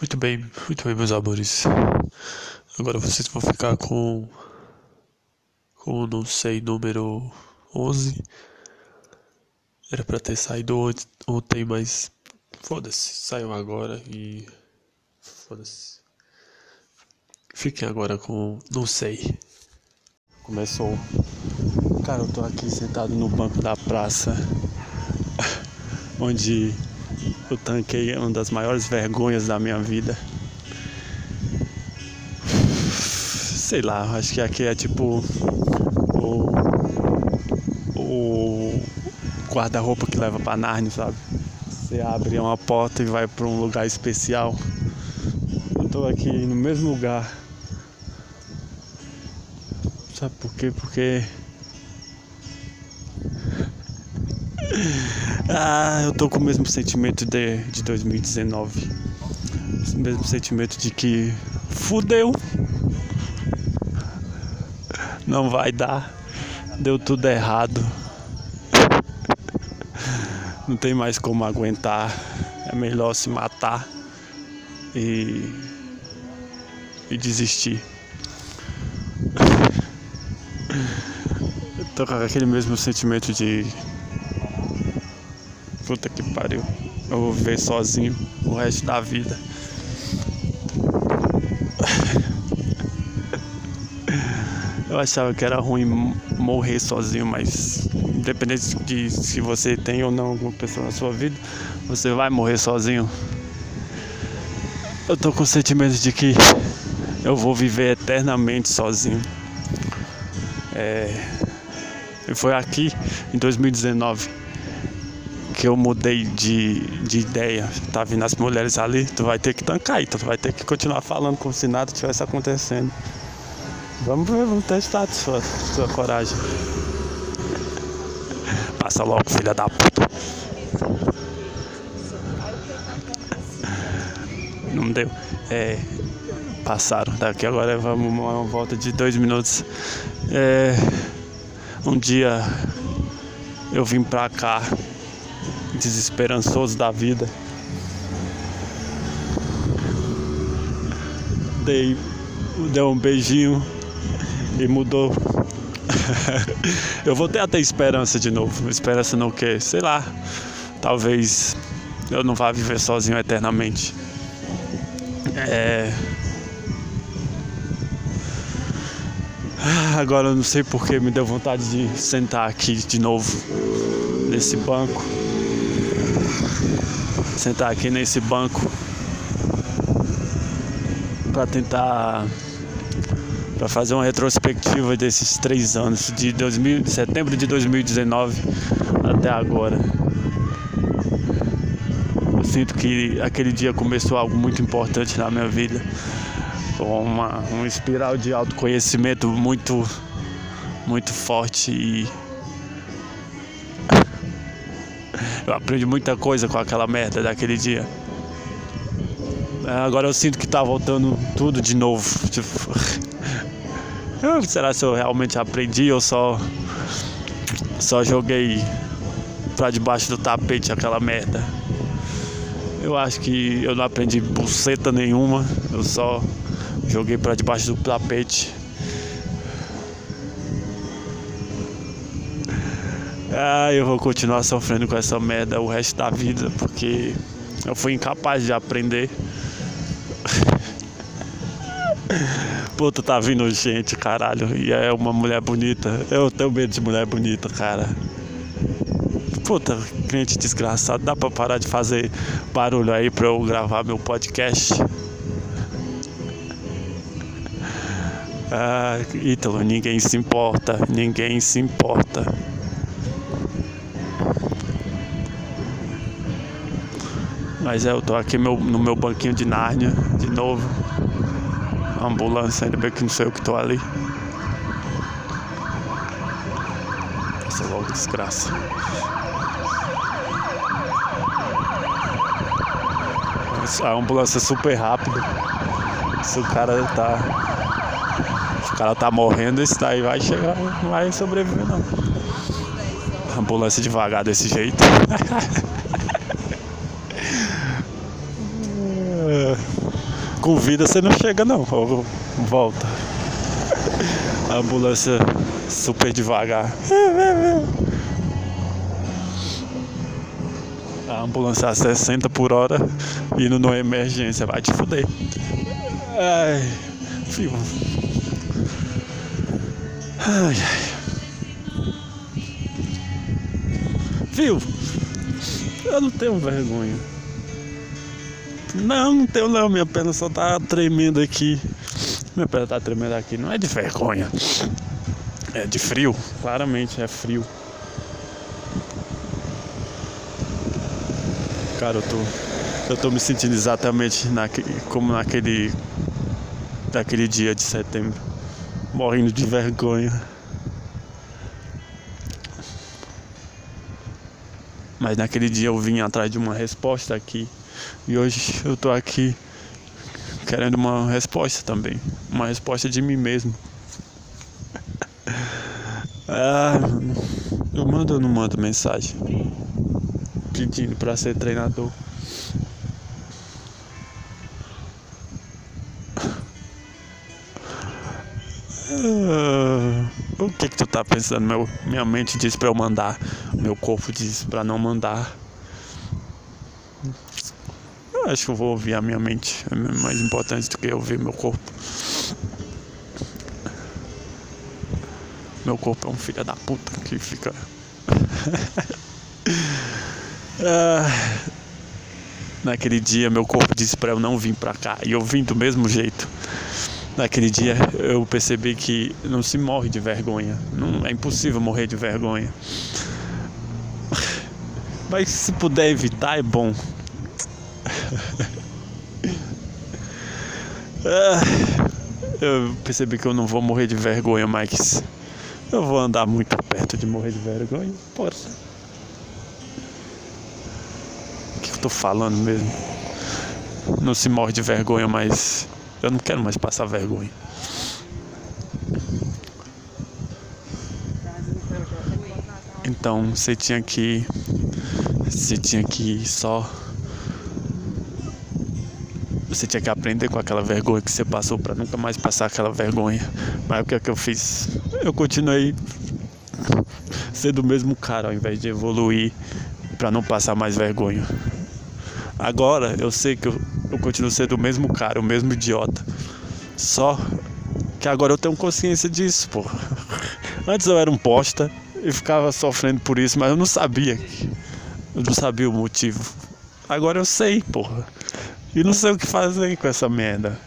Muito bem, muito bem, meus amores. Agora vocês vão ficar com. com não sei, número 11. Era pra ter saído ontem, mas. Foda-se, saiu agora e. Foda-se. Fiquem agora com. não sei. Começou. Cara, eu tô aqui sentado no banco da praça. onde eu tanquei uma das maiores vergonhas da minha vida. Sei lá, acho que aqui é tipo o, o guarda-roupa que leva pra Narnia, sabe? Você abre uma porta e vai pra um lugar especial. Eu tô aqui no mesmo lugar. Sabe por quê? Porque Ah, eu tô com o mesmo sentimento de, de 2019. O mesmo sentimento de que fudeu. Não vai dar. Deu tudo errado. Não tem mais como aguentar. É melhor se matar e, e desistir. Eu tô com aquele mesmo sentimento de Puta que pariu. Eu vou viver sozinho o resto da vida. Eu achava que era ruim morrer sozinho, mas independente de se você tem ou não alguma pessoa na sua vida, você vai morrer sozinho. Eu tô com o sentimento de que eu vou viver eternamente sozinho. É, foi aqui em 2019 que eu mudei de, de ideia. Tá vindo as mulheres ali, tu vai ter que tancar, tu vai ter que continuar falando como se nada tivesse acontecendo. Vamos ver, vamos testar sua, sua coragem. Passa logo, filha da puta. Não deu. É. Passaram. Daqui agora vamos uma volta de dois minutos. É, um dia eu vim pra cá desesperançoso da vida. Dei, deu um beijinho e mudou. eu vou ter até esperança de novo. Esperança no que? Sei lá. Talvez eu não vá viver sozinho eternamente. É. Agora eu não sei porque me deu vontade de sentar aqui de novo nesse banco sentar aqui nesse banco para tentar para fazer uma retrospectiva desses três anos de 2000, de setembro de 2019 até agora. Eu sinto que aquele dia começou algo muito importante na minha vida, uma, uma espiral de autoconhecimento muito muito forte e Eu aprendi muita coisa com aquela merda daquele dia. É, agora eu sinto que tá voltando tudo de novo. Tipo, será se eu realmente aprendi ou só só joguei pra debaixo do tapete aquela merda? Eu acho que eu não aprendi buceta nenhuma, eu só joguei pra debaixo do tapete. Ah, eu vou continuar sofrendo com essa merda o resto da vida, porque eu fui incapaz de aprender. Puta, tá vindo gente, caralho. E é uma mulher bonita. Eu tenho medo de mulher bonita, cara. Puta, cliente desgraçado. Dá pra parar de fazer barulho aí pra eu gravar meu podcast? Ah, Ítalo, ninguém se importa. Ninguém se importa. Mas eu tô aqui meu, no meu banquinho de Nárnia, de novo. Ambulância, ainda bem que não sei eu que tô ali. Essa logo desgraça. A ambulância é super rápida. Se o cara tá. Se o cara tá morrendo, esse daí vai chegar, não vai sobreviver não. A ambulância devagar desse jeito. com vida você não chega não. Volta. A ambulância super devagar. A ambulância a 60 por hora indo numa emergência. Vai te fuder. Ai, filho. Ai, ai. Viu? Eu não tenho vergonha. Não, não tenho não. Minha perna só tá tremendo aqui. Minha perna tá tremendo aqui. Não é de vergonha. É de frio. Claramente é frio. Cara, eu tô. Eu tô me sentindo exatamente naquele, como naquele. Daquele dia de setembro. Morrendo de vergonha. Mas naquele dia eu vim atrás de uma resposta aqui. E hoje eu tô aqui querendo uma resposta também. Uma resposta de mim mesmo. ah, eu mando ou não mando mensagem? Pedindo pra ser treinador. Ah, o que que tu tá pensando? Meu, minha mente diz pra eu mandar, meu corpo diz pra não mandar. Eu acho que eu vou ouvir a minha mente, é mais importante do que ouvir meu corpo. Meu corpo é um filho da puta que fica. ah, naquele dia, meu corpo disse pra eu não vir pra cá e eu vim do mesmo jeito naquele dia eu percebi que não se morre de vergonha. Não é impossível morrer de vergonha. Mas se puder evitar é bom. Ah, eu percebi que eu não vou morrer de vergonha, mas eu vou andar muito perto de morrer de vergonha. Porra. O que eu tô falando mesmo? Não se morre de vergonha, mas eu não quero mais passar vergonha. Então você tinha que. Você tinha que só. Você tinha que aprender com aquela vergonha que você passou para nunca mais passar aquela vergonha. Mas o que é que eu fiz? Eu continuei sendo o mesmo cara ao invés de evoluir para não passar mais vergonha. Agora eu sei que eu, eu continuo sendo o mesmo cara, o mesmo idiota. Só que agora eu tenho consciência disso, pô. Antes eu era um posta e ficava sofrendo por isso, mas eu não sabia. Eu não sabia o motivo. Agora eu sei, porra. E não sei o que fazer com essa merda.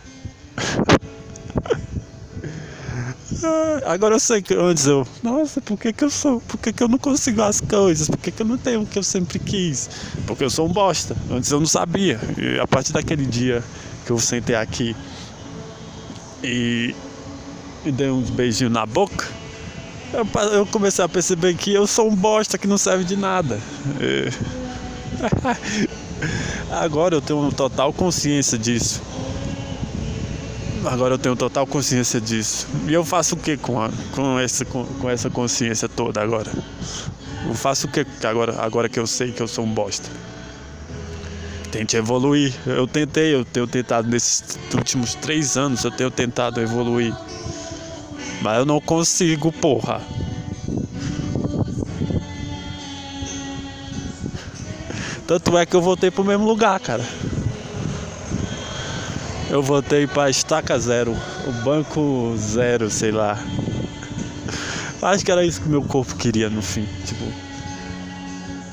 Agora eu sei que antes eu, nossa, por que, que eu sou? Por que, que eu não consigo as coisas? Por que, que eu não tenho o que eu sempre quis? Porque eu sou um bosta. Antes eu não sabia. E a partir daquele dia que eu sentei aqui e, e dei uns beijinhos na boca, eu, eu, comecei a perceber que eu sou um bosta que não serve de nada. E... Agora eu tenho total consciência disso. Agora eu tenho total consciência disso. E eu faço o que com, com, essa, com, com, essa consciência toda agora? Eu faço o que agora, agora que eu sei que eu sou um bosta? Tente evoluir. Eu tentei, eu tenho tentado nesses últimos três anos, eu tenho tentado evoluir. Mas eu não consigo, porra. Tanto é que eu voltei pro mesmo lugar, cara eu voltei para estaca zero, o banco zero, sei lá. Acho que era isso que meu corpo queria no fim, tipo.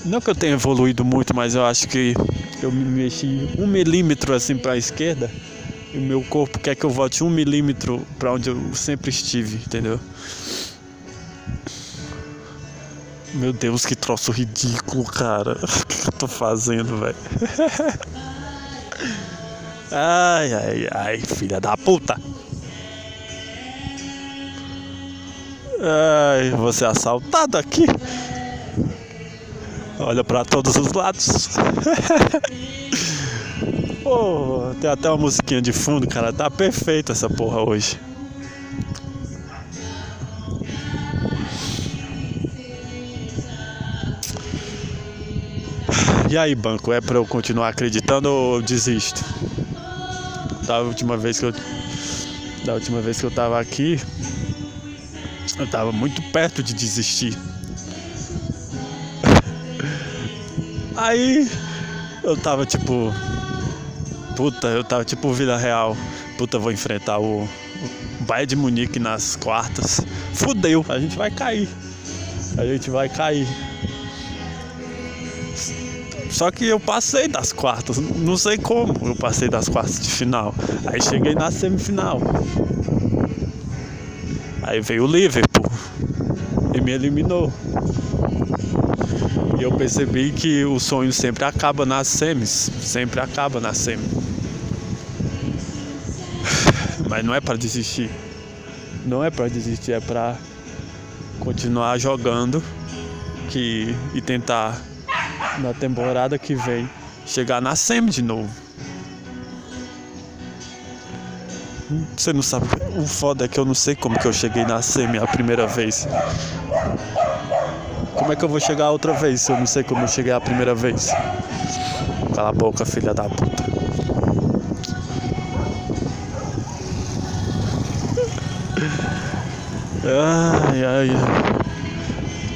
Não que eu tenha evoluído muito, mas eu acho que eu me mexi um milímetro assim para a esquerda e meu corpo quer que eu volte um milímetro para onde eu sempre estive, entendeu? Meu Deus, que troço ridículo, cara. O que eu tô fazendo, velho? Ai, ai, ai, filha da puta. Ai, você assaltado aqui. Olha para todos os lados. Pô, tem até uma musiquinha de fundo, cara. Tá perfeita essa porra hoje. E aí, banco, é pra eu continuar acreditando ou eu desisto? da última vez que eu da última vez que eu tava aqui, eu tava muito perto de desistir. Aí eu tava tipo. Puta, eu tava tipo Vila Real. Puta, vou enfrentar o Bayern de Munique nas quartas. Fudeu, a gente vai cair. A gente vai cair. Só que eu passei das quartas, não sei como eu passei das quartas de final. Aí cheguei na semifinal. Aí veio o Liverpool e me eliminou. E eu percebi que o sonho sempre acaba nas semis, sempre acaba na semi. Mas não é para desistir. Não é para desistir, é para continuar jogando que e tentar na temporada que vem chegar na semi de novo. Você não sabe. O foda é que eu não sei como que eu cheguei na semi a primeira vez. Como é que eu vou chegar outra vez se eu não sei como eu cheguei a primeira vez? Cala a boca, filha da puta. Ai, ai, ai.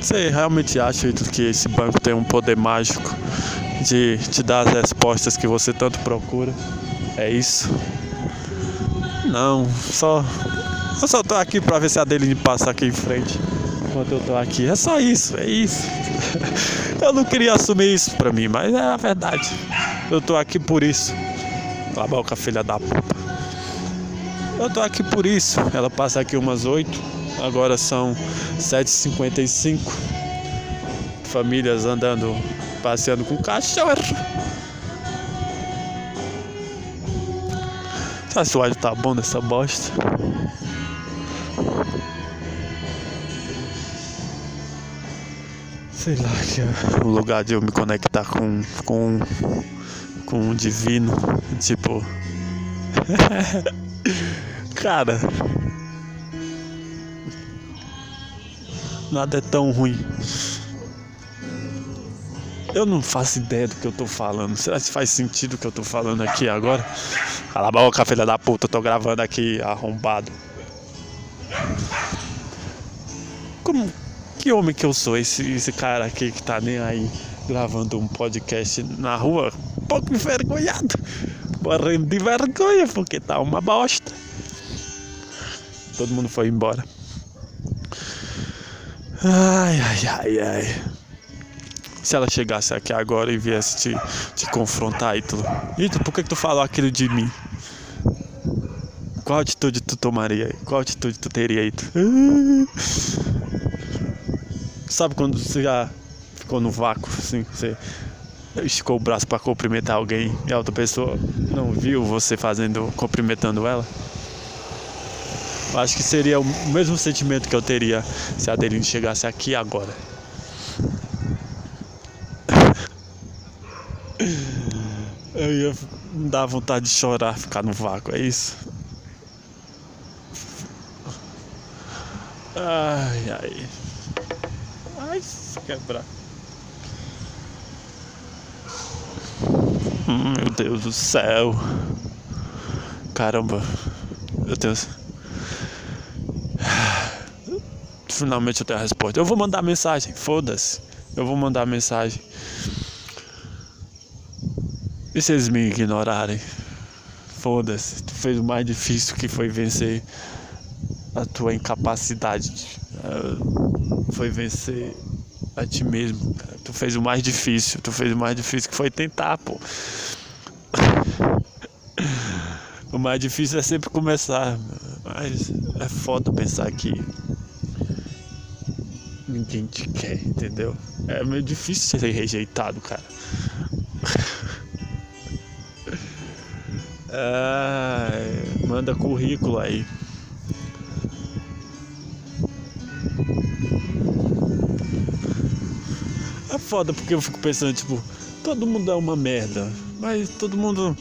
Você realmente acha que esse banco tem um poder mágico de te dar as respostas que você tanto procura? É isso? Não, só. Eu só tô aqui pra ver se a dele passa aqui em frente enquanto eu tô aqui. É só isso, é isso. Eu não queria assumir isso pra mim, mas é a verdade. Eu tô aqui por isso. Cala a boca, filha da puta. Eu tô aqui por isso. Ela passa aqui umas 8. Agora são 7h55. Famílias andando, passeando com cachorro. Sabe se o óleo tá bom nessa bosta? Sei lá, que é o lugar de eu me conectar com, com, com o divino. Tipo. Cara. Nada é tão ruim. Eu não faço ideia do que eu tô falando. Será que faz sentido o que eu tô falando aqui agora? Cala a boca, filha da puta. Eu tô gravando aqui arrombado. Como, que homem que eu sou, esse, esse cara aqui que tá nem aí gravando um podcast na rua, um pouco envergonhado, morrendo de vergonha, porque tá uma bosta. Todo mundo foi embora. Ai, ai, ai, ai. Se ela chegasse aqui agora e viesse te, te confrontar, Ítalo. Ítalo, por que, que tu falou aquilo de mim? Qual atitude tu tomaria? Qual atitude tu teria, Ítalo? Sabe quando você já ficou no vácuo, assim, você esticou o braço para cumprimentar alguém e a outra pessoa não viu você fazendo, cumprimentando ela? Eu acho que seria o mesmo sentimento que eu teria se a Adeline chegasse aqui agora. Eu ia dar vontade de chorar, ficar no vácuo, é isso? Ai, ai. Ai, se quebrar. Hum, meu Deus do céu. Caramba. Meu Deus. Finalmente eu tenho a resposta. Eu vou mandar mensagem. Foda-se. Eu vou mandar mensagem. E se eles me ignorarem? Foda-se. Tu fez o mais difícil que foi vencer a tua incapacidade. Foi vencer a ti mesmo. Tu fez o mais difícil. Tu fez o mais difícil que foi tentar, pô. O mais difícil é sempre começar. Mas é foda pensar que ninguém te quer, entendeu? É meio difícil ser rejeitado, cara. É, manda currículo aí. É foda porque eu fico pensando, tipo, todo mundo é uma merda, mas todo mundo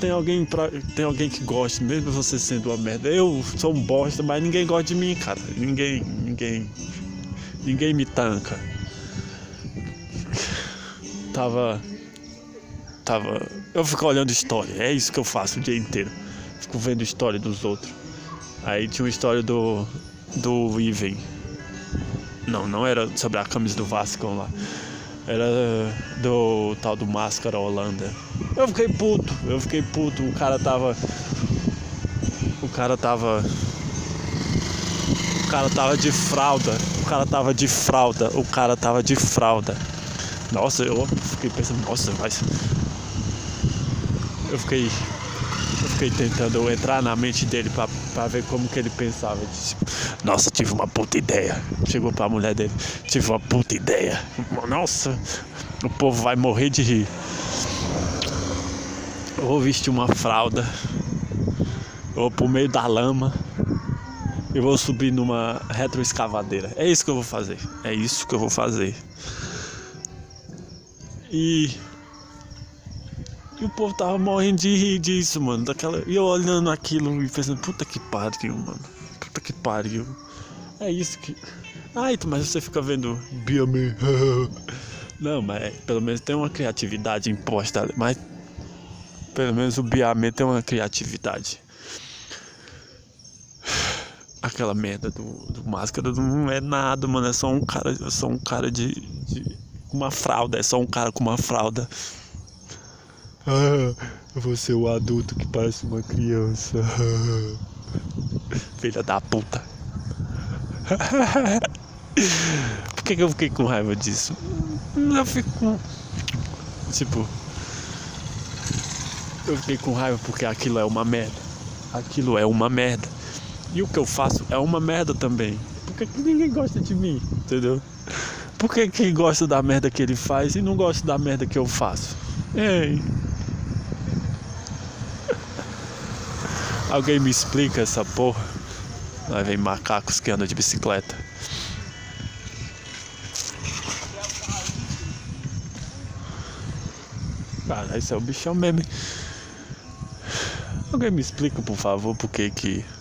tem alguém pra, tem alguém que gosta, mesmo você sendo uma merda. Eu sou um bosta, mas ninguém gosta de mim, cara. Ninguém, ninguém, ninguém me tanca. Tava, tava, eu fico olhando história. É isso que eu faço o dia inteiro. Fico vendo história dos outros. Aí tinha uma história do. do Iven. Não, não era sobre a camisa do Vasco lá. Era do tal do Máscara Holanda. Eu fiquei puto, eu fiquei puto. O cara tava. O cara tava. O cara tava de fralda. O cara tava de fralda. O cara tava de fralda. Nossa, eu fiquei pensando, nossa, mas. Eu fiquei eu fiquei tentando entrar na mente dele pra, pra ver como que ele pensava. Disse, Nossa, tive uma puta ideia. Chegou pra mulher dele, tive uma puta ideia. Nossa, o povo vai morrer de rir. Eu vou vestir uma fralda. Eu vou pro meio da lama. Eu vou subir numa retroescavadeira. É isso que eu vou fazer. É isso que eu vou fazer. E e o povo tava morrendo de rir disso, mano. Daquela... E eu olhando aquilo e pensando, puta que pariu, mano. Puta que pariu. É isso que. Ai, mas você fica vendo. Não, mas é, pelo menos tem uma criatividade imposta. Mas pelo menos o Biame tem uma criatividade. Aquela merda do, do máscara não é nada, mano. É só um cara, é só um cara de, de uma fralda. É só um cara com uma fralda. Ah, você é o adulto que parece uma criança. Filha da puta. Por que, que eu fiquei com raiva disso? Eu fico com. Tipo. Eu fiquei com raiva porque aquilo é uma merda. Aquilo é uma merda. E o que eu faço é uma merda também. Por que, que ninguém gosta de mim? Entendeu? Por que quem gosta da merda que ele faz e não gosta da merda que eu faço? Ei. Alguém me explica essa porra? Lá vem macacos que andam de bicicleta. Cara, esse é o bichão mesmo. Alguém me explica, por favor, por que que.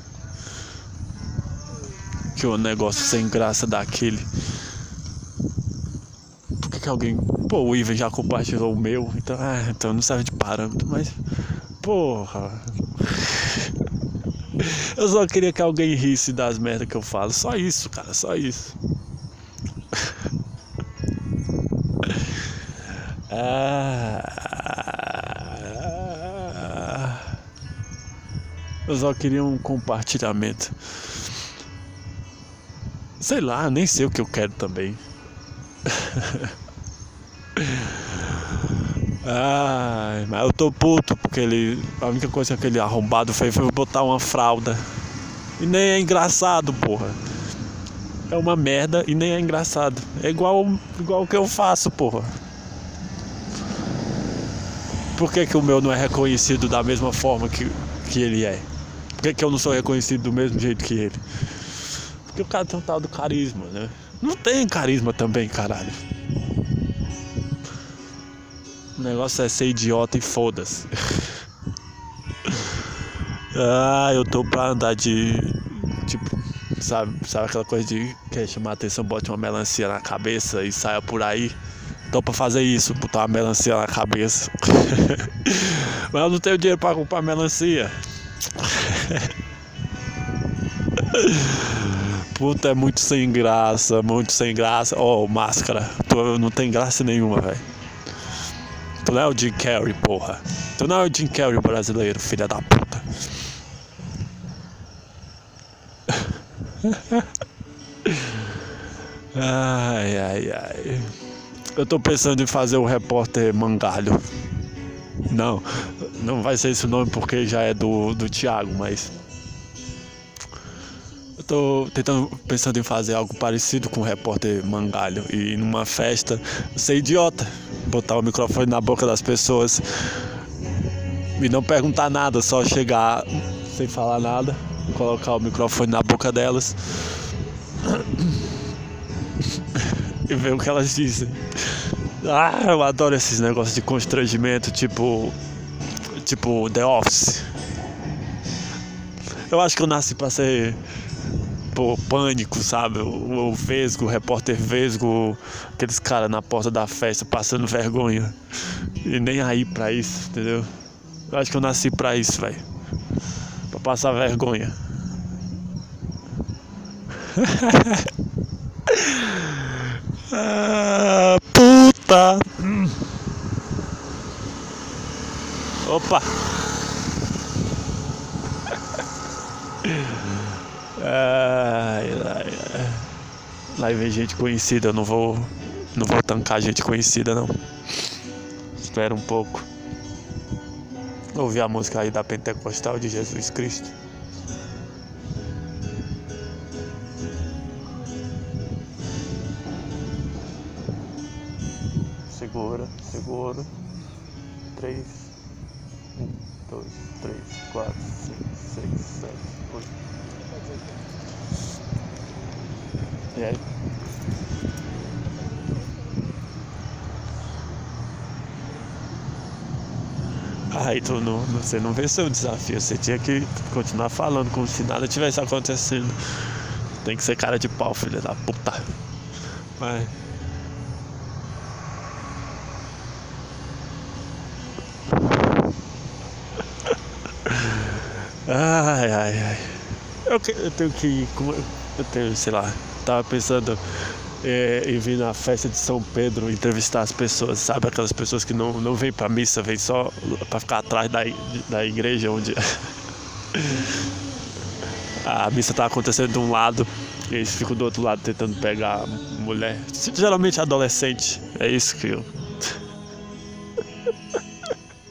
O negócio sem graça daquele. Por que que alguém. Pô, o Ivan já compartilhou o meu, então, ah, então não serve de parâmetro, mas. Porra. Eu só queria que alguém risse das merdas que eu falo. Só isso, cara, só isso. Ah, eu só queria um compartilhamento. Sei lá, nem sei o que eu quero também. Ai, mas eu tô puto porque ele. A única coisa que ele arrombado fez foi botar uma fralda. E nem é engraçado, porra. É uma merda e nem é engraçado. É igual, igual o que eu faço, porra. Por que, que o meu não é reconhecido da mesma forma que, que ele é? Por que, que eu não sou reconhecido do mesmo jeito que ele? Porque o cara tem um tal do carisma, né? Não tem carisma também, caralho. O negócio é ser idiota e foda-se. ah, eu tô pra andar de. Tipo, sabe, sabe aquela coisa de quer chamar atenção, bote uma melancia na cabeça e saia por aí. Tô pra fazer isso, botar uma melancia na cabeça. Mas eu não tenho dinheiro pra comprar melancia. Puta, é muito sem graça, muito sem graça. Ó, oh, máscara, tu não tem graça nenhuma, velho. Tu não é o Jim Carrey, porra. Tu não é o Jim Carrey brasileiro, filha da puta. Ai, ai, ai. Eu tô pensando em fazer o repórter Mangalho. Não, não vai ser esse nome porque já é do, do Thiago, mas. Tô tentando, pensando em fazer algo parecido com o repórter Mangalho. E numa festa, ser idiota botar o microfone na boca das pessoas e não perguntar nada, só chegar sem falar nada, colocar o microfone na boca delas e ver o que elas dizem. Ah, eu adoro esses negócios de constrangimento, tipo. Tipo The Office. Eu acho que eu nasci pra ser tipo, pânico, sabe? O, o Vesgo, o repórter Vesgo, aqueles caras na porta da festa passando vergonha. E nem aí pra isso, entendeu? Eu acho que eu nasci pra isso, velho. Pra passar vergonha. ah, puta! Opa! Lá vem gente conhecida, não vou. Não vou tancar gente conhecida não. Espera um pouco. Ouvir a música aí da Pentecostal de Jesus Cristo. Segura, segura. 3, 1, 2, 3, 4, 5. E aí? Aí tu não, você não venceu o desafio, você tinha que continuar falando como se nada tivesse acontecendo. Tem que ser cara de pau, filha da puta. Vai. Ai, ai, ai. Eu, eu tenho que. Eu tenho, sei lá. Tava pensando é, em vir na festa de São Pedro entrevistar as pessoas, sabe? Aquelas pessoas que não, não vêm pra missa, vêm só pra ficar atrás da, da igreja onde a missa tá acontecendo de um lado e eles ficam do outro lado tentando pegar mulher. Geralmente adolescente. É isso que eu.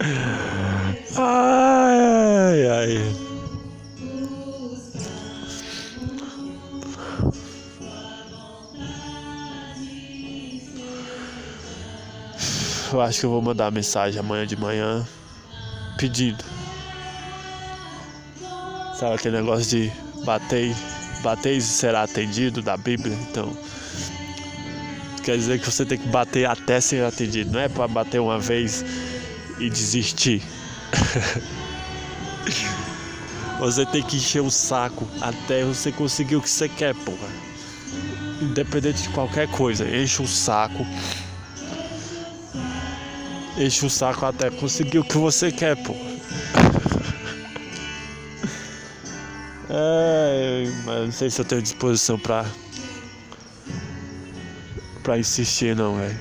ai, ai, Eu acho que eu vou mandar mensagem amanhã de manhã pedindo. Sabe aquele negócio de bater, bater e será atendido da Bíblia? Então, quer dizer que você tem que bater até ser atendido, não é para bater uma vez e desistir. você tem que encher o saco até você conseguir o que você quer, porra. Independente de qualquer coisa, enche o saco enche o saco até conseguir o que você quer, pô. É, mas não sei se eu tenho disposição pra. pra insistir, não, velho.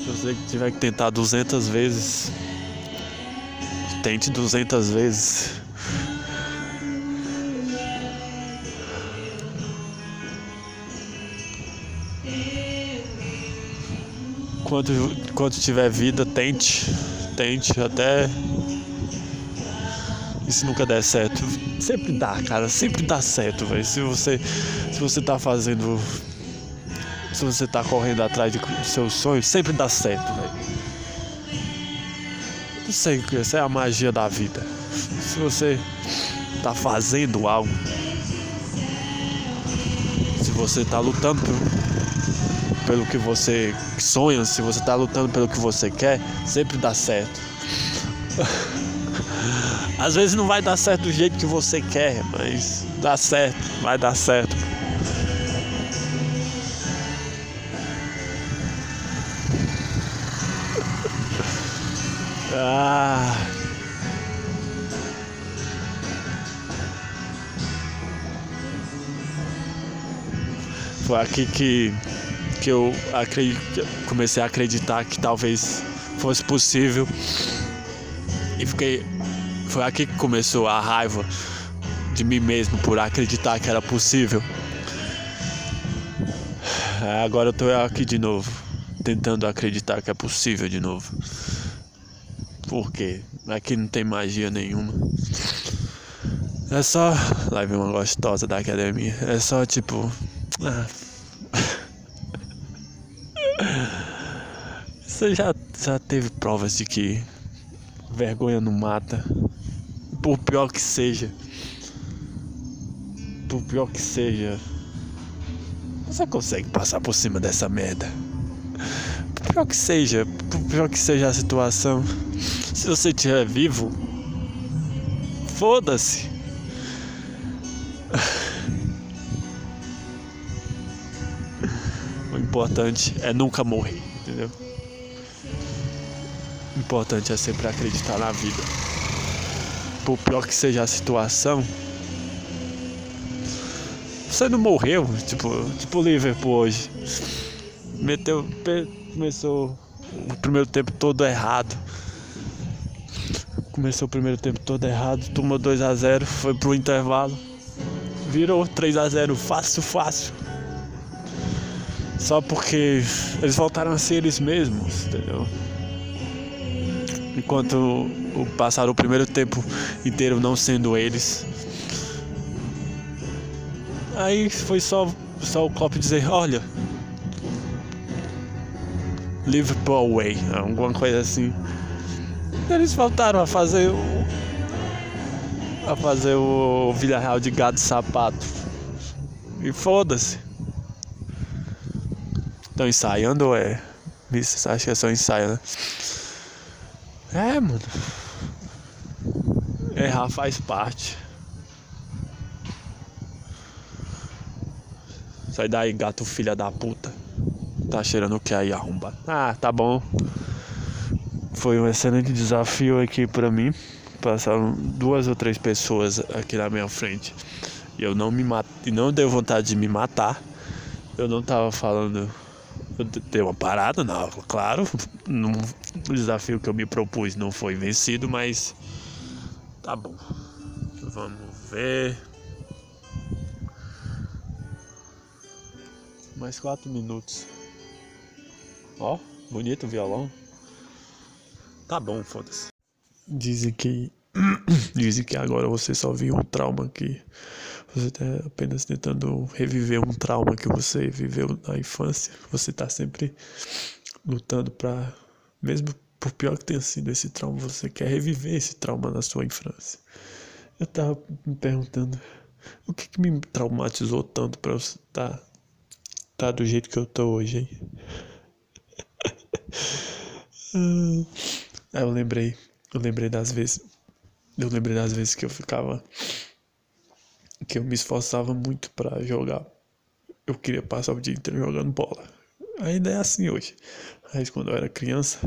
Se você tiver que tentar 200 vezes, tente 200 vezes. Enquanto, enquanto tiver vida, tente. Tente até. E se nunca der certo, sempre dá, cara. Sempre dá certo, velho. Se você, se você tá fazendo. Se você tá correndo atrás de seus sonhos, sempre dá certo, velho. Não sei, essa é a magia da vida. Se você tá fazendo algo, se você tá lutando por pelo que você sonha, se você está lutando pelo que você quer, sempre dá certo. Às vezes não vai dar certo do jeito que você quer, mas dá certo, vai dar certo. Ah. Foi aqui que que eu comecei a acreditar que talvez fosse possível. E fiquei. Foi aqui que começou a raiva de mim mesmo por acreditar que era possível. Agora eu tô aqui de novo, tentando acreditar que é possível de novo. Por quê? Aqui não tem magia nenhuma. É só. Lá vem uma gostosa da academia. É só tipo. Ah, Você já, já teve provas de que vergonha não mata? Por pior que seja. Por pior que seja. Você consegue passar por cima dessa merda. Por pior que seja. Por pior que seja a situação. Se você estiver vivo. Foda-se. O importante é nunca morrer, importante é sempre acreditar na vida. Por pior que seja a situação, você não morreu, tipo, tipo o Liverpool hoje. Meteu, começou o primeiro tempo todo errado. Começou o primeiro tempo todo errado, tomou 2 a 0 foi pro intervalo. Virou 3 a 0 fácil, fácil. Só porque eles voltaram a ser eles mesmos, entendeu? Enquanto passaram o primeiro tempo inteiro não sendo eles. Aí foi só, só o Klopp dizer, olha, Liverpool away, alguma coisa assim. Eles voltaram a fazer o. a fazer o Villarreal de gato sapato. E foda-se. Estão ensaiando ou é? Acho que é só ensaio, né? É, mano. Errar faz parte. Sai daí, gato filha da puta. Tá cheirando o que aí, arromba? Ah, tá bom. Foi um excelente desafio aqui para mim. Passaram duas ou três pessoas aqui na minha frente. E eu não me matei, não deu vontade de me matar. Eu não tava falando. Eu dei uma parada, não, claro. O desafio que eu me propus não foi vencido, mas. Tá bom. Vamos ver. Mais quatro minutos. Ó, bonito o violão. Tá bom, foda-se. Dizem que. Dizem que agora você só viu um trauma que. Você tá apenas tentando reviver um trauma que você viveu na infância. Você tá sempre lutando pra. Mesmo por pior que tenha sido esse trauma, você quer reviver esse trauma na sua infância. Eu tava me perguntando. O que, que me traumatizou tanto pra eu estar. Tá, tá do jeito que eu tô hoje, hein? Aí eu lembrei, eu lembrei das vezes, eu lembrei das vezes que eu ficava, que eu me esforçava muito para jogar. Eu queria passar o dia inteiro jogando bola. Ainda é assim hoje. Mas quando eu era criança,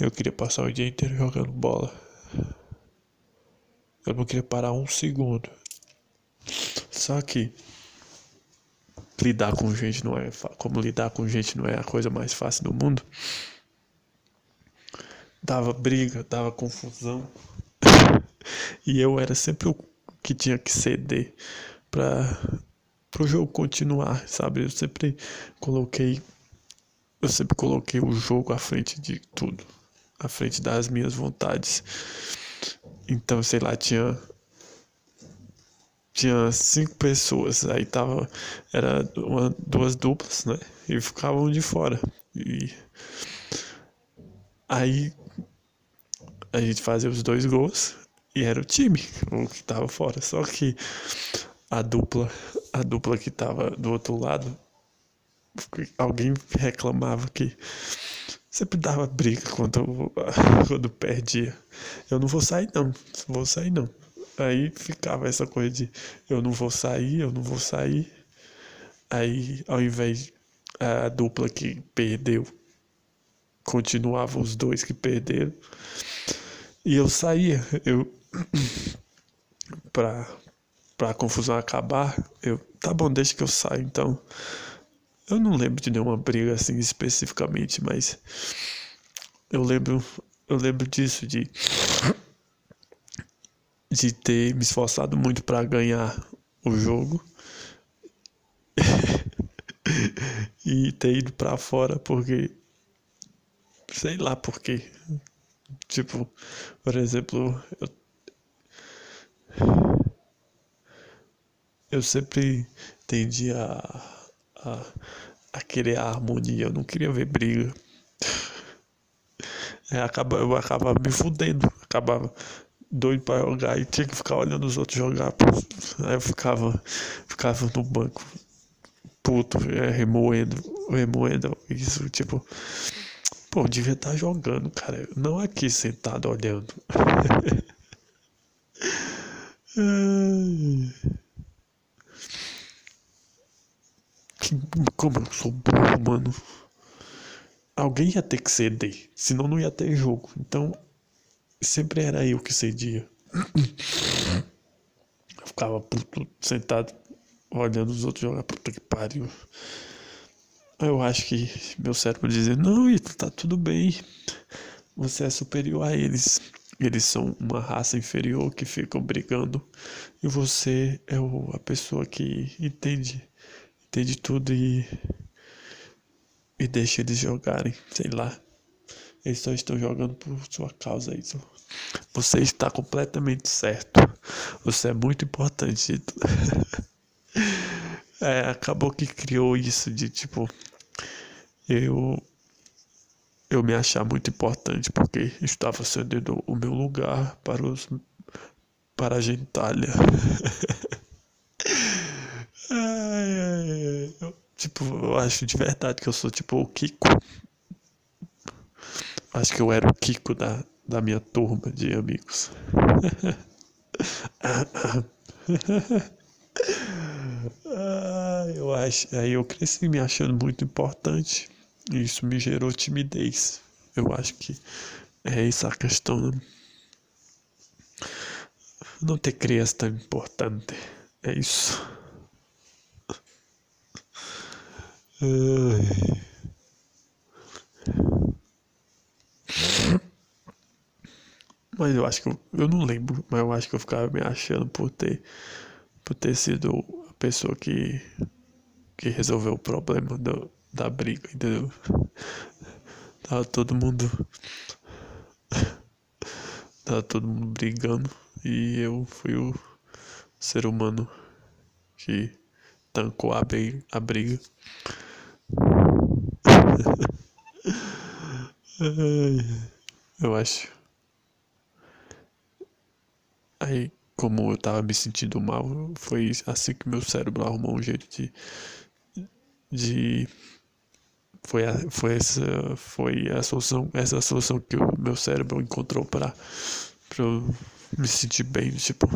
eu queria passar o dia inteiro jogando bola. Eu não queria parar um segundo. Só que lidar com gente não é como lidar com gente não é a coisa mais fácil do mundo dava briga dava confusão e eu era sempre o que tinha que ceder para o jogo continuar sabe? Eu sempre coloquei eu sempre coloquei o jogo à frente de tudo à frente das minhas vontades. Então sei lá tinha tinha cinco pessoas, aí tava, era uma, duas duplas, né, e ficavam de fora, e aí a gente fazia os dois gols, e era o time, que tava fora, só que a dupla, a dupla que tava do outro lado, alguém reclamava que sempre dava briga quando, quando perdia. Eu não vou sair não, vou sair não. Aí ficava essa coisa de eu não vou sair, eu não vou sair. Aí ao invés a dupla que perdeu continuava os dois que perderam. E eu saía, eu pra, pra confusão acabar, eu tá bom, deixa que eu saio então. Eu não lembro de nenhuma briga assim especificamente, mas eu lembro eu lembro disso de de ter me esforçado muito para ganhar o jogo e ter ido para fora porque sei lá por quê. Tipo, por exemplo, eu, eu sempre tendi a, a, a querer a harmonia, eu não queria ver briga. É, acaba, eu acabava me fudendo, acabava doido pra jogar e tinha que ficar olhando os outros jogar. Aí eu ficava, ficava no banco, puto, é, remoendo, remoendo isso, tipo. Pô, devia estar tá jogando, cara. Não aqui sentado olhando. Como eu sou burro, mano. alguém ia ter que ceder, senão não ia ter jogo. Então, sempre era eu que cedia. Eu ficava puto, sentado olhando os outros jogar, puta que pariu. Eu acho que meu cérebro dizia, não, Ito, tá tudo bem. Você é superior a eles. Eles são uma raça inferior que ficam brigando. E você é o, a pessoa que entende, entende tudo e, e deixa eles jogarem. Sei lá. Eles só estão jogando por sua causa, Ito. Você está completamente certo. Você é muito importante. é, acabou que criou isso de tipo eu eu me achar muito importante porque estava cedendo o meu lugar para os para a gentalha. ai, ai, ai. Tipo, eu acho de verdade que eu sou tipo o Kiko. Acho que eu era o Kiko da, da minha turma de amigos. ah, eu acho, aí eu cresci me achando muito importante. Isso me gerou timidez. Eu acho que é essa a questão. Né? Não ter criança tão importante. É isso. Ai. Mas eu acho que eu, eu não lembro, mas eu acho que eu ficava me achando por ter por ter sido a pessoa que que resolveu o problema do, da briga, entendeu? Tava todo mundo tava todo mundo brigando e eu fui o ser humano que tancou a briga. A briga. eu acho Aí, como eu tava me sentindo mal, foi assim que meu cérebro arrumou um jeito de. de foi a, foi essa foi a solução essa solução que o meu cérebro encontrou para para eu me sentir bem tipo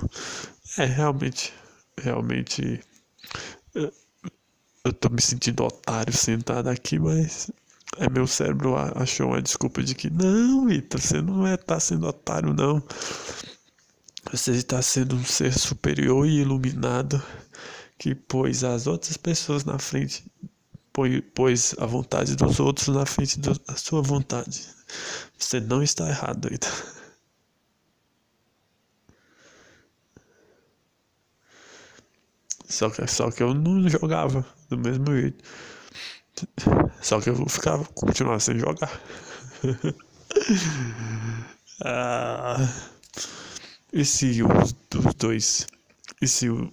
é realmente realmente eu, eu tô me sentindo otário sentado aqui mas é meu cérebro achou uma desculpa de que não Vitor você não é tá sendo otário não. Você está sendo um ser superior e iluminado que pôs as outras pessoas na frente, pôs a vontade dos outros na frente da sua vontade. Você não está errado, ainda. Só que, só que eu não jogava do mesmo jeito. Só que eu ficava, continuava sem jogar. ah. E se os, os dois. E se o.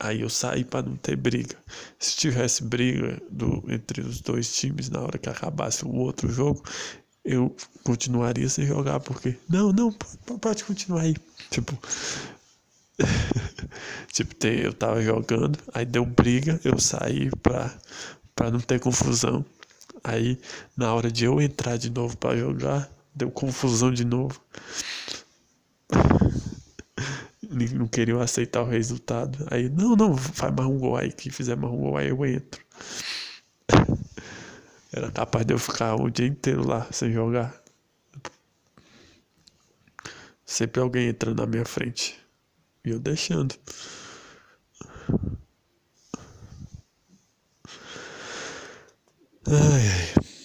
Aí eu saí para não ter briga. Se tivesse briga do, entre os dois times na hora que acabasse o outro jogo, eu continuaria sem jogar, porque. Não, não, pode, continuar aí. Tipo. tipo, eu tava jogando, aí deu briga, eu saí pra não ter confusão. Aí, na hora de eu entrar de novo para jogar, deu confusão de novo não queriam aceitar o resultado. Aí, não, não, faz mais um gol aí, que fizer mais um gol aí eu entro. Era capaz de eu ficar o dia inteiro lá sem jogar. Sempre alguém entrando na minha frente. E eu deixando. Ai, ai.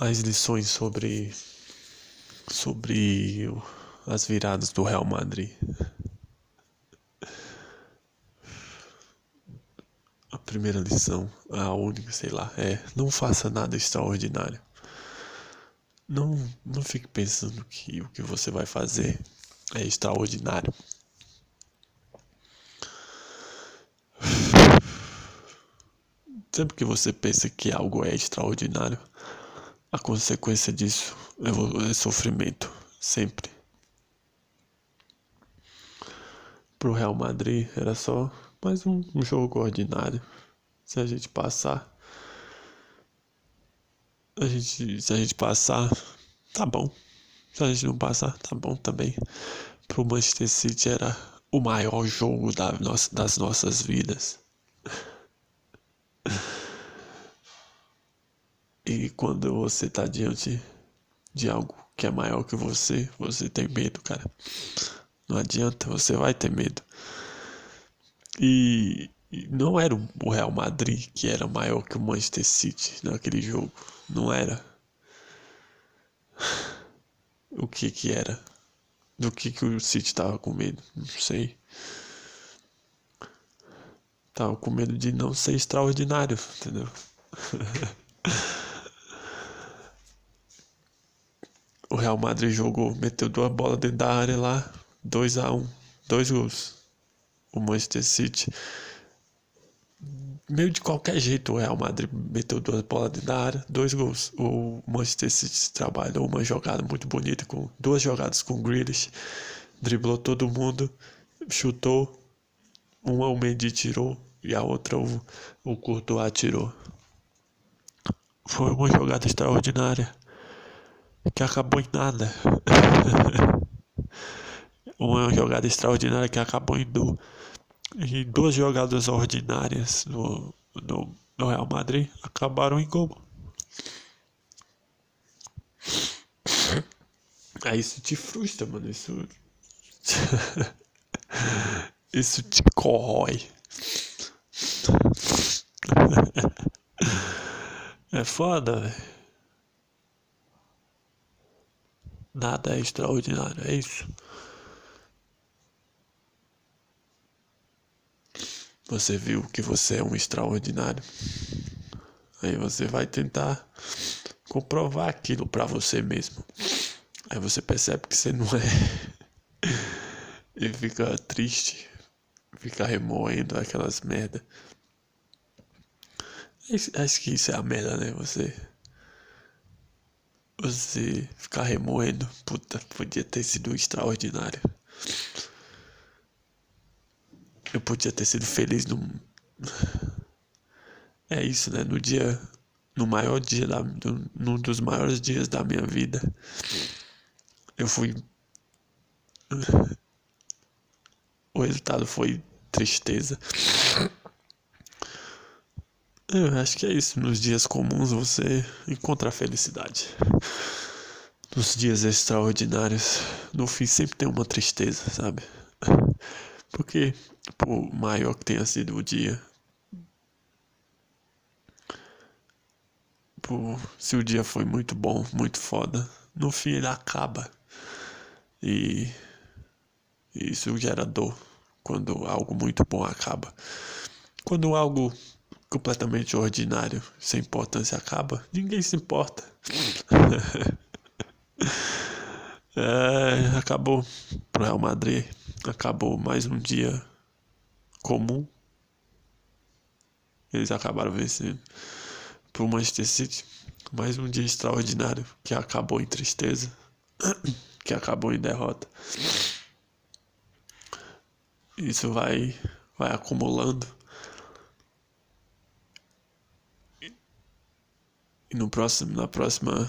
Mais lições sobre sobre as viradas do Real Madrid. A primeira lição, a única, sei lá, é não faça nada extraordinário. Não, não fique pensando que o que você vai fazer é extraordinário. Sempre que você pensa que algo é extraordinário, a consequência disso é sofrimento, sempre. Pro Real Madrid era só mais um, jogo ordinário. Se a gente passar, a gente, se a gente passar, tá bom. Se a gente não passar, tá bom também. Pro Manchester City era o maior jogo da das nossas vidas. E quando você está diante de algo que é maior que você, você tem medo, cara. Não adianta, você vai ter medo. E, e não era o Real Madrid que era maior que o Manchester City naquele jogo. Não era. O que que era? Do que que o City tava com medo? Não sei. Tava com medo de não ser extraordinário, entendeu? o Real Madrid jogou, meteu duas bolas dentro da área lá, 2 a 1 um, dois gols. O Manchester City meio de qualquer jeito o Real Madrid meteu duas bolas dentro da área, dois gols. O Manchester City trabalhou uma jogada muito bonita com duas jogadas com o Grealish, driblou todo mundo, chutou, uma o Mendy tirou e a outra o, o Courtois atirou. Foi uma jogada extraordinária que acabou em nada. uma jogada extraordinária que acabou em, do, em duas jogadas ordinárias no, no, no Real Madrid acabaram em gol. Aí isso te frustra, mano. Isso. isso te corrói. É foda, velho. Nada é extraordinário, é isso. Você viu que você é um extraordinário. Aí você vai tentar comprovar aquilo para você mesmo. Aí você percebe que você não é. e fica triste. Fica remoendo aquelas merda. Acho que isso é a merda, né? Você. Você ficar remoendo. Puta, podia ter sido extraordinário. Eu podia ter sido feliz num. É isso, né? No dia. No maior dia da. Num dos maiores dias da minha vida. Eu fui. O resultado foi tristeza. Eu acho que é isso. Nos dias comuns você encontra a felicidade. Nos dias extraordinários, no fim sempre tem uma tristeza, sabe? Porque, por maior que tenha sido o dia, por, se o dia foi muito bom, muito foda, no fim ele acaba. E, e isso gera dor quando algo muito bom acaba. Quando algo completamente ordinário, sem importância acaba, ninguém se importa. é, acabou pro Real Madrid. Acabou mais um dia comum. Eles acabaram vencendo pro Manchester City. Mais um dia extraordinário que acabou em tristeza, que acabou em derrota. Isso vai vai acumulando. E no próximo, na próxima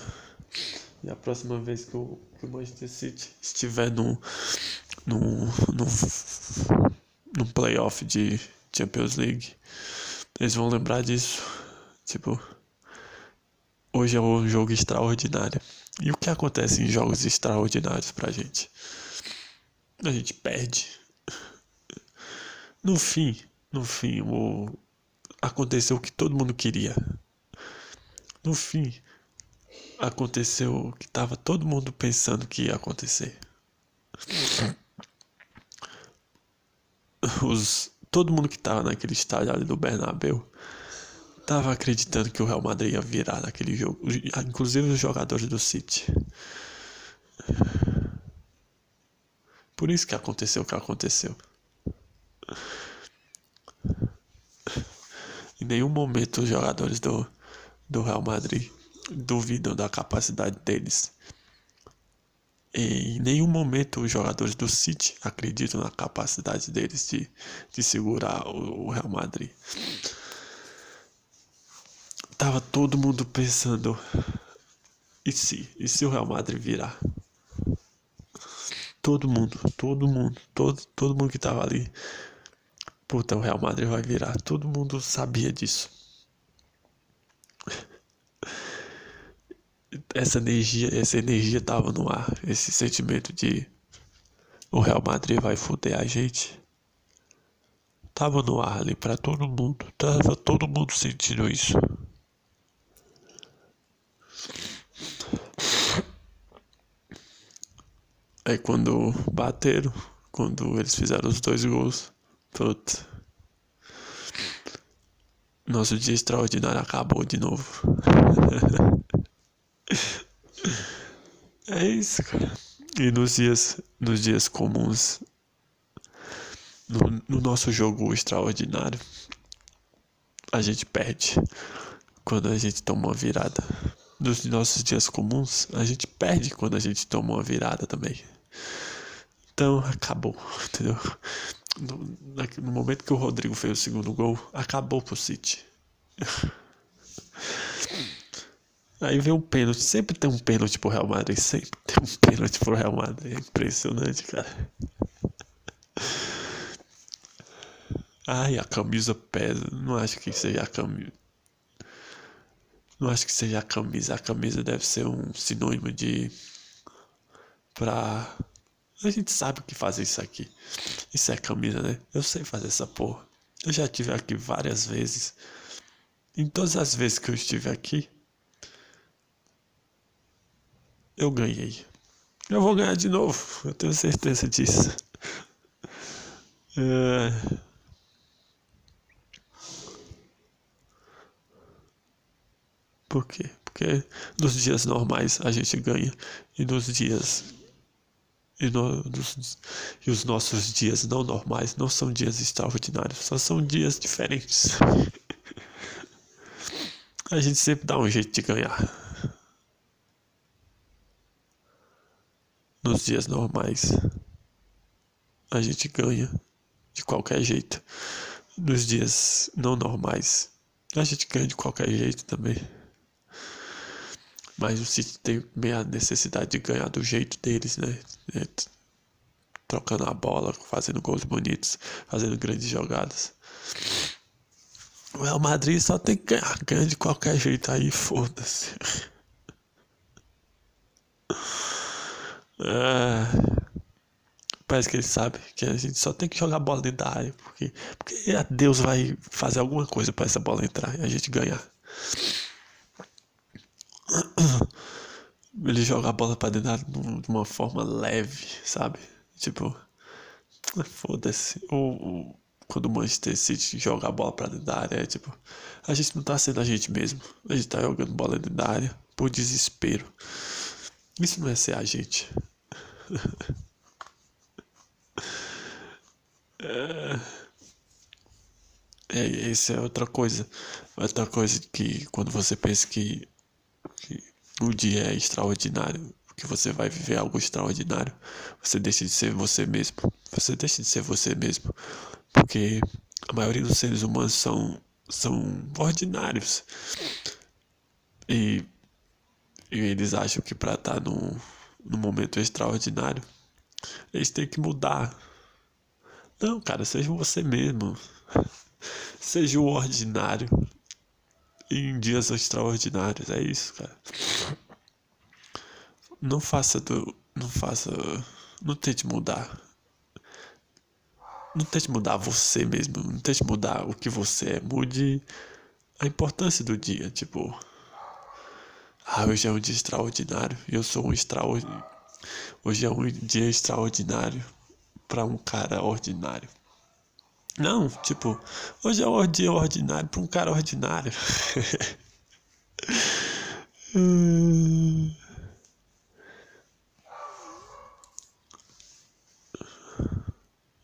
e a próxima vez que o, que o Manchester City estiver no, no, no, no playoff de Champions League, eles vão lembrar disso. Tipo, hoje é um jogo extraordinário. E o que acontece em jogos extraordinários pra gente? A gente perde. No fim, no fim, o... aconteceu o que todo mundo queria. No fim, aconteceu o que estava todo mundo pensando que ia acontecer. Os, todo mundo que estava naquele estádio ali do Bernabéu estava acreditando que o Real Madrid ia virar naquele jogo, inclusive os jogadores do City. Por isso que aconteceu o que aconteceu. Em nenhum momento os jogadores do, do Real Madrid duvidam da capacidade deles. Em nenhum momento os jogadores do City acreditam na capacidade deles de, de segurar o, o Real Madrid. Tava todo mundo pensando: e se? E se o Real Madrid virar? Todo mundo, todo mundo, todo, todo mundo que tava ali. Puta, o Real Madrid vai virar. Todo mundo sabia disso. Essa energia, essa energia tava no ar. Esse sentimento de o Real Madrid vai foder a gente. Tava no ar ali para todo mundo. Tava todo mundo sentindo isso. Aí quando bateram, quando eles fizeram os dois gols, puta. Nosso dia extraordinário acabou de novo. é isso, cara. E nos dias, nos dias comuns, no, no nosso jogo extraordinário, a gente perde quando a gente toma uma virada nos nossos dias comuns, a gente perde quando a gente toma uma virada também. Então, acabou, entendeu? No, no momento que o Rodrigo fez o segundo gol, acabou pro City. Aí vem um pênalti, sempre tem um pênalti pro Real Madrid, sempre tem um pênalti pro Real Madrid, é impressionante, cara. Ai, a camisa pesa, não acho que seja a camisa. Não acho que seja a camisa. A camisa deve ser um sinônimo de. Pra. A gente sabe o que fazer isso aqui. Isso é camisa, né? Eu sei fazer essa porra. Eu já estive aqui várias vezes. Em todas as vezes que eu estive aqui, eu ganhei. Eu vou ganhar de novo. Eu tenho certeza disso. É... Por quê? Porque nos dias normais a gente ganha e nos dias e, no, nos, e os nossos dias não normais não são dias extraordinários, só são dias diferentes. a gente sempre dá um jeito de ganhar. Nos dias normais a gente ganha de qualquer jeito. Nos dias não normais a gente ganha de qualquer jeito também. Mas o City tem meia necessidade de ganhar do jeito deles, né? É, trocando a bola, fazendo gols bonitos, fazendo grandes jogadas. O Real Madrid só tem que ganhar, ganha de qualquer jeito aí, foda-se. É, parece que ele sabe que a gente só tem que jogar a bola dentro da área, porque, porque Deus vai fazer alguma coisa para essa bola entrar e a gente ganhar. Ele joga a bola pra dentro de uma forma leve, sabe? Tipo, foda-se. Ou, quando o Manchester City joga a bola pra dentro da área, é tipo, a gente não tá sendo a gente mesmo. A gente tá jogando bola dentro da área por desespero. Isso não é ser a gente. É... É, isso é outra coisa. Outra coisa que quando você pensa que que o dia é extraordinário, que você vai viver algo extraordinário, você deixa de ser você mesmo. Você deixa de ser você mesmo, porque a maioria dos seres humanos são são ordinários. E, e eles acham que para estar tá num, num momento extraordinário, eles têm que mudar. Não, cara, seja você mesmo. Seja o ordinário em dias extraordinários. É isso, cara. Não faça do. Não faça. Não tente mudar. Não tente mudar você mesmo. Não tente mudar o que você é. Mude a importância do dia. Tipo. Ah, hoje é um dia extraordinário. Eu sou um extraordinário. Hoje é um dia extraordinário para um cara ordinário. Não, tipo, hoje é um dia ordinário para um cara ordinário.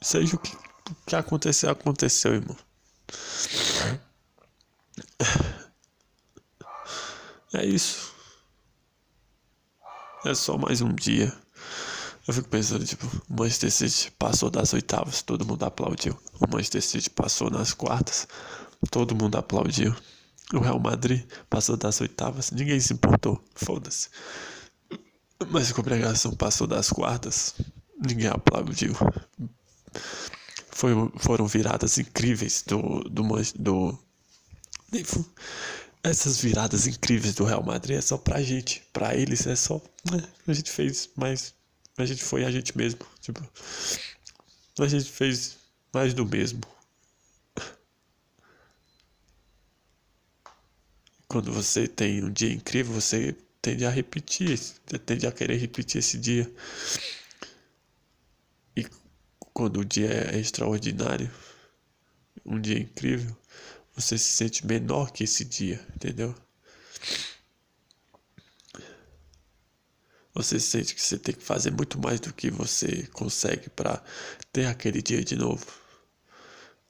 Seja o que, o que aconteceu, aconteceu, irmão. É isso. É só mais um dia. Eu fico pensando, tipo, o Manchester City passou das oitavas, todo mundo aplaudiu. O Manchester City passou nas quartas, todo mundo aplaudiu. O Real Madrid passou das oitavas, ninguém se importou, foda-se. Mas a congregação passou das quartas, ninguém aplaudiu. Foi, foram viradas incríveis do, do, do, essas viradas incríveis do Real Madrid é só pra gente. Pra eles é só. Né, a gente fez mais. A gente foi a gente mesmo. Tipo. A gente fez mais do mesmo. Quando você tem um dia incrível, você tende a repetir, tende a querer repetir esse dia. E quando o dia é extraordinário, um dia incrível, você se sente menor que esse dia, entendeu? Você sente que você tem que fazer muito mais do que você consegue para ter aquele dia de novo.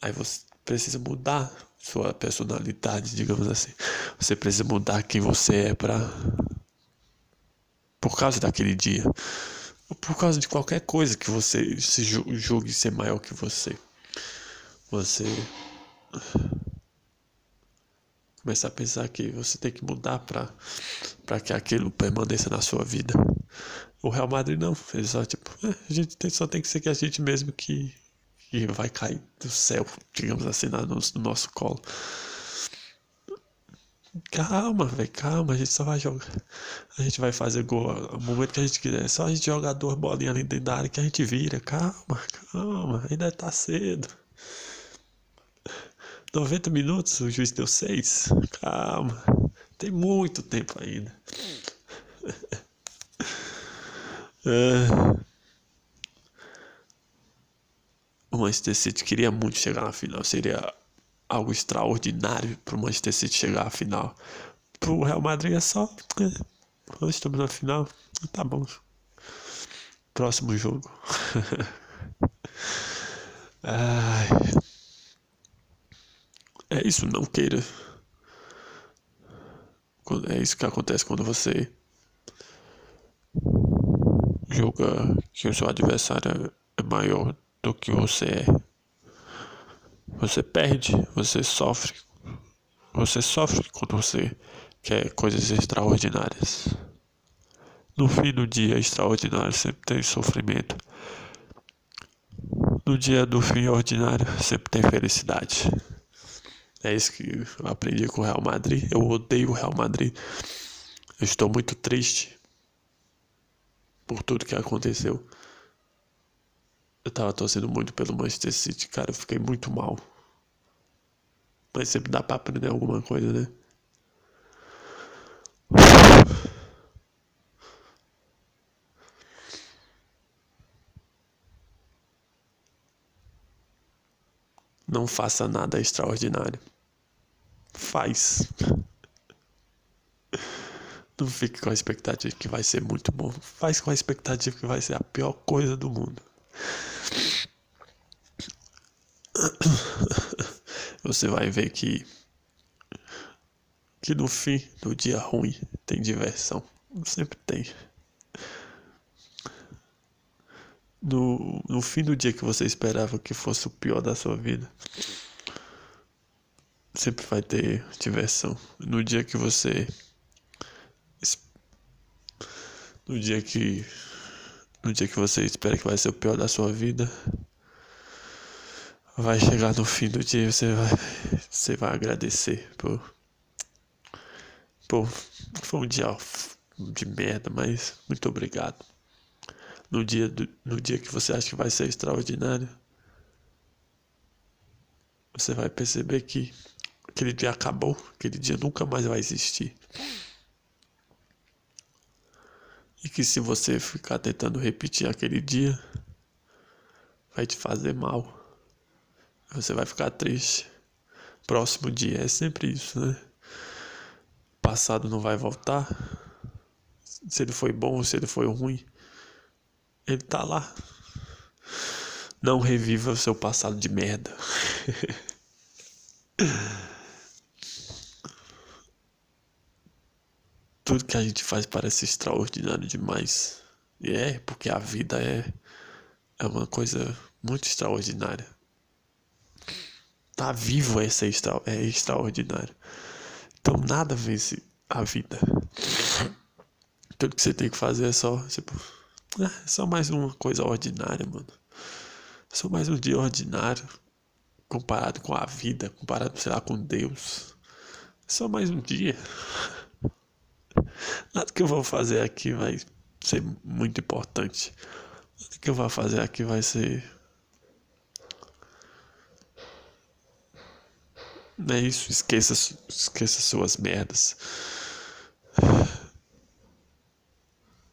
Aí você precisa mudar sua personalidade, digamos assim. Você precisa mudar quem você é para por causa daquele dia. Ou por causa de qualquer coisa que você se julgue ser maior que você. Você começa a pensar que você tem que mudar para que aquilo permaneça na sua vida. O Real Madrid não, ele só tipo, é, a gente tem, só tem que ser que a gente mesmo que, que vai cair do céu, digamos assim, no, no nosso colo. Calma, velho, calma, a gente só vai jogar. A gente vai fazer gol no momento que a gente quiser. É só a gente jogar duas bolinhas ali dentro da área que a gente vira. Calma, calma, ainda tá cedo. 90 minutos, o juiz deu 6. Calma, tem muito tempo ainda. é... O Manchester City queria muito chegar na final. Seria algo extraordinário para o Manchester City chegar à final. Para o Real Madrid é só. É, nós estamos na final. Tá bom. Próximo jogo. Ai. É isso, não queira. É isso que acontece quando você julga que o seu adversário é maior do que você é. Você perde, você sofre. Você sofre quando você quer coisas extraordinárias. No fim do dia extraordinário sempre tem sofrimento. No dia do fim ordinário sempre tem felicidade. É isso que eu aprendi com o Real Madrid. Eu odeio o Real Madrid. Eu estou muito triste por tudo que aconteceu. Eu tava torcendo muito pelo Manchester City, cara. Eu fiquei muito mal. Mas sempre dá pra aprender alguma coisa, né? Não faça nada extraordinário faz. Não fique com a expectativa que vai ser muito bom. Faz com a expectativa que vai ser a pior coisa do mundo. Você vai ver que que no fim do dia ruim tem diversão. Sempre tem. No, no fim do dia que você esperava que fosse o pior da sua vida, sempre vai ter diversão. No dia que você. No dia que. No dia que você espera que vai ser o pior da sua vida. Vai chegar no fim do dia e você vai. Você vai agradecer por. Pô, foi um dia de merda, mas muito obrigado. No dia, do, no dia que você acha que vai ser extraordinário, você vai perceber que Aquele dia acabou, aquele dia nunca mais vai existir. E que se você ficar tentando repetir aquele dia, vai te fazer mal. Você vai ficar triste. Próximo dia é sempre isso, né? Passado não vai voltar. Se ele foi bom ou se ele foi ruim, ele tá lá. Não reviva o seu passado de merda. tudo que a gente faz parece extraordinário demais. E é, porque a vida é, é uma coisa muito extraordinária. Tá vivo é, ser extra, é extraordinário. Então nada vence a vida. Tudo que você tem que fazer é só, tipo, É só mais uma coisa ordinária, mano. Só mais um dia ordinário. Comparado com a vida, comparado, sei lá, com Deus. É só mais um dia. Nada que eu vou fazer aqui vai ser muito importante. Nada que eu vou fazer aqui vai ser. Não é isso, esqueça, esqueça suas merdas.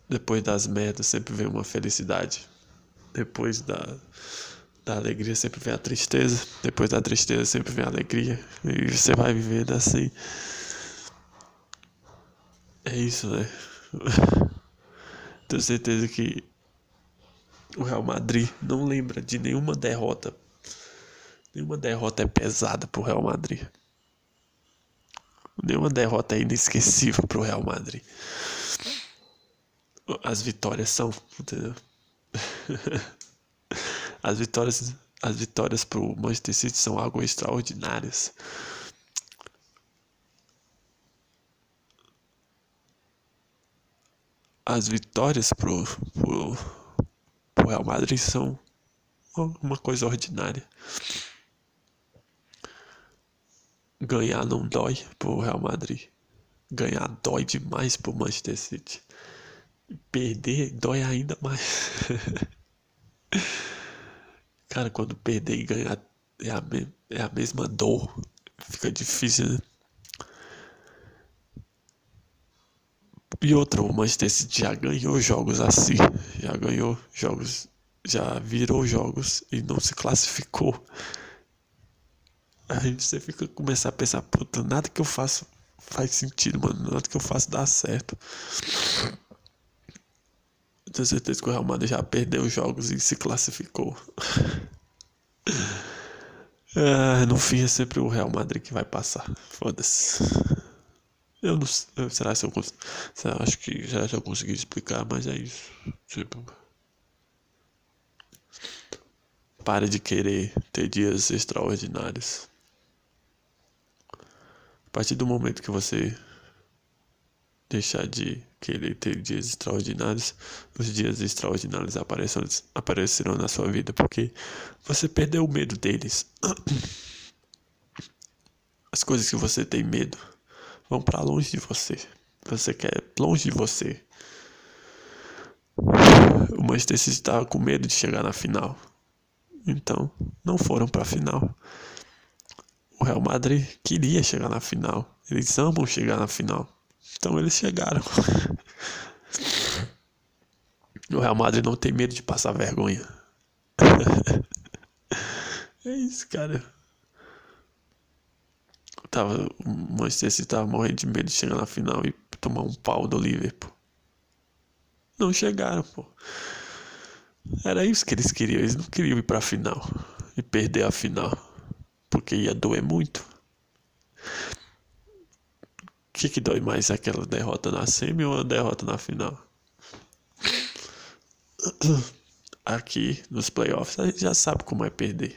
Depois das merdas sempre vem uma felicidade. Depois da, da alegria sempre vem a tristeza. Depois da tristeza sempre vem a alegria. E você vai vivendo assim. É isso, né? Tenho certeza que o Real Madrid não lembra de nenhuma derrota. Nenhuma derrota é pesada pro Real Madrid. Nenhuma derrota é inesquecível pro Real Madrid. As vitórias são, entendeu? As vitórias, as vitórias pro Manchester City são algo extraordinárias. As vitórias pro, pro, pro Real Madrid são uma coisa ordinária. Ganhar não dói pro Real Madrid. Ganhar dói demais pro Manchester City. Perder dói ainda mais. Cara, quando perder e ganhar é a, é a mesma dor. Fica difícil, né? E outra, o Manchester City já ganhou jogos assim. Já ganhou jogos. Já virou jogos e não se classificou. Aí você fica começar a pensar, puta, nada que eu faço faz sentido, mano. Nada que eu faço dá certo tenho certeza que o Real Madrid já perdeu os jogos e se classificou. ah, no fim é sempre o Real Madrid que vai passar. Foda-se. Eu não sei. Será que eu consigo. Acho que já, já consegui explicar, mas é isso. Tipo. Pare de querer ter dias extraordinários. A partir do momento que você deixar de querer ter dias extraordinários, os dias extraordinários aparecerão na sua vida porque você perdeu o medo deles. As coisas que você tem medo vão para longe de você. Você quer longe de você. O Manchester City estava com medo de chegar na final. Então, não foram para a final. O Real Madrid queria chegar na final. Eles amam chegar na final. Então eles chegaram. O Real Madrid não tem medo de passar vergonha. é isso, cara. Tava, o Manchester City tava morrendo de medo de chegar na final e tomar um pau do Liverpool. Não chegaram, pô. Era isso que eles queriam. Eles não queriam ir pra final e perder a final. Porque ia doer muito que, que dói mais? Aquela derrota na semi ou a derrota na final? Aqui nos playoffs a gente já sabe como é perder.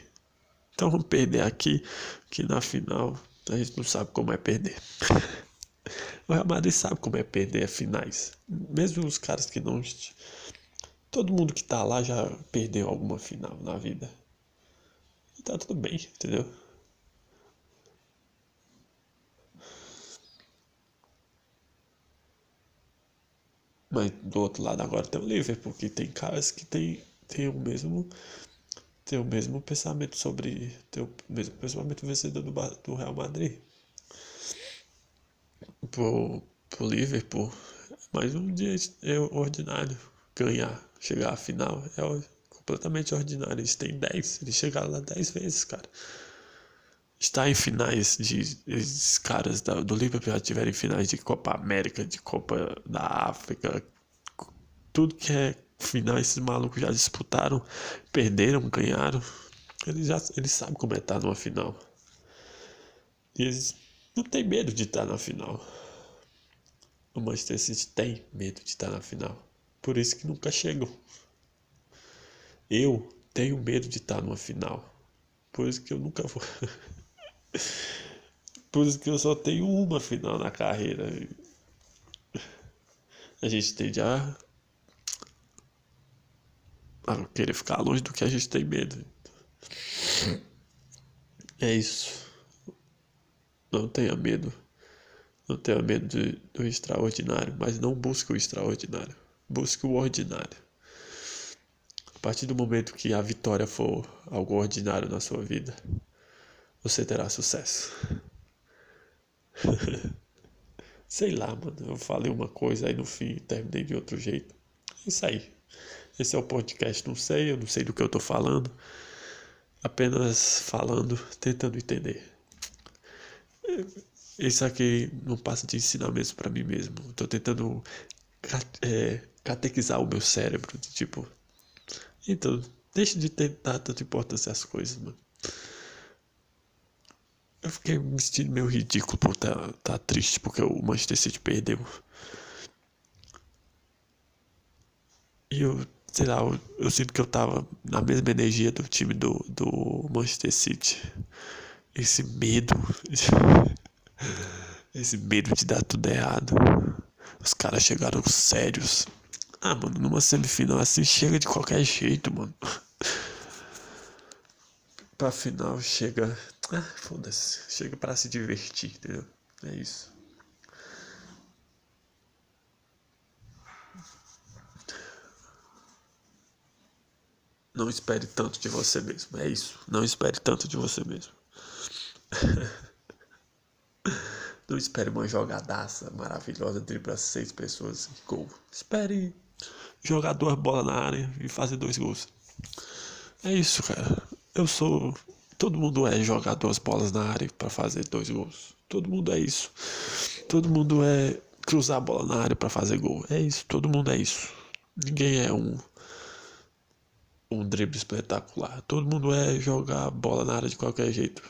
Então vamos perder aqui, que na final a gente não sabe como é perder. o Real Madrid sabe como é perder finais. Mesmo os caras que não. Todo mundo que tá lá já perdeu alguma final na vida. E tá tudo bem, entendeu? Mas do outro lado agora tem o Liverpool, que tem caras que tem, tem o mesmo tem o mesmo pensamento sobre tem o mesmo pensamento vencedor do, do Real Madrid. Pro, pro Liverpool, mais um dia é ordinário ganhar, chegar à final é completamente ordinário. Eles têm 10, eles chegaram lá 10 vezes, cara está em finais de esses caras da, do Liverpool já tiveram em finais de Copa América, de Copa da África, tudo que é final esses malucos já disputaram, perderam, ganharam. Eles já eles sabem como é estar numa final. E eles não têm medo de estar na final. O Manchester City tem medo de estar na final. Por isso que nunca chegam. Eu tenho medo de estar numa final. Por isso que eu nunca vou. Por isso que eu só tenho uma final na carreira. A gente a, a querer ficar longe do que a gente tem medo. É isso. Não tenha medo. Não tenha medo de, do extraordinário, mas não busque o extraordinário. Busque o ordinário. A partir do momento que a vitória for algo ordinário na sua vida, você terá sucesso. Sei lá, mano. Eu falei uma coisa aí no fim terminei de outro jeito. É isso aí. Esse é o podcast. Não sei, eu não sei do que eu tô falando. Apenas falando, tentando entender. Isso aqui não passa de ensinamentos para mim mesmo. Tô tentando é, catequizar o meu cérebro. De, tipo. Então, deixe de tentar tanta importância as coisas, mano. Eu fiquei me sentindo meio ridículo por estar tá, tá triste porque o Manchester City perdeu. E eu, sei lá, eu, eu, sinto que eu tava na mesma energia do time do, do Manchester City. Esse medo. Esse medo de dar tudo errado. Os caras chegaram sérios. Ah, mano, numa semifinal assim chega de qualquer jeito, mano. pra final chega. Ah, foda-se. Chega pra se divertir, entendeu? É isso. Não espere tanto de você mesmo. É isso. Não espere tanto de você mesmo. Não espere uma jogadaça maravilhosa driblar seis pessoas e gol. Espere jogar duas bolas na área e fazer dois gols. É isso, cara. Eu sou. Todo mundo é jogar duas bolas na área para fazer dois gols. Todo mundo é isso. Todo mundo é cruzar a bola na área para fazer gol. É isso. Todo mundo é isso. Ninguém é um um drible espetacular. Todo mundo é jogar bola na área de qualquer jeito.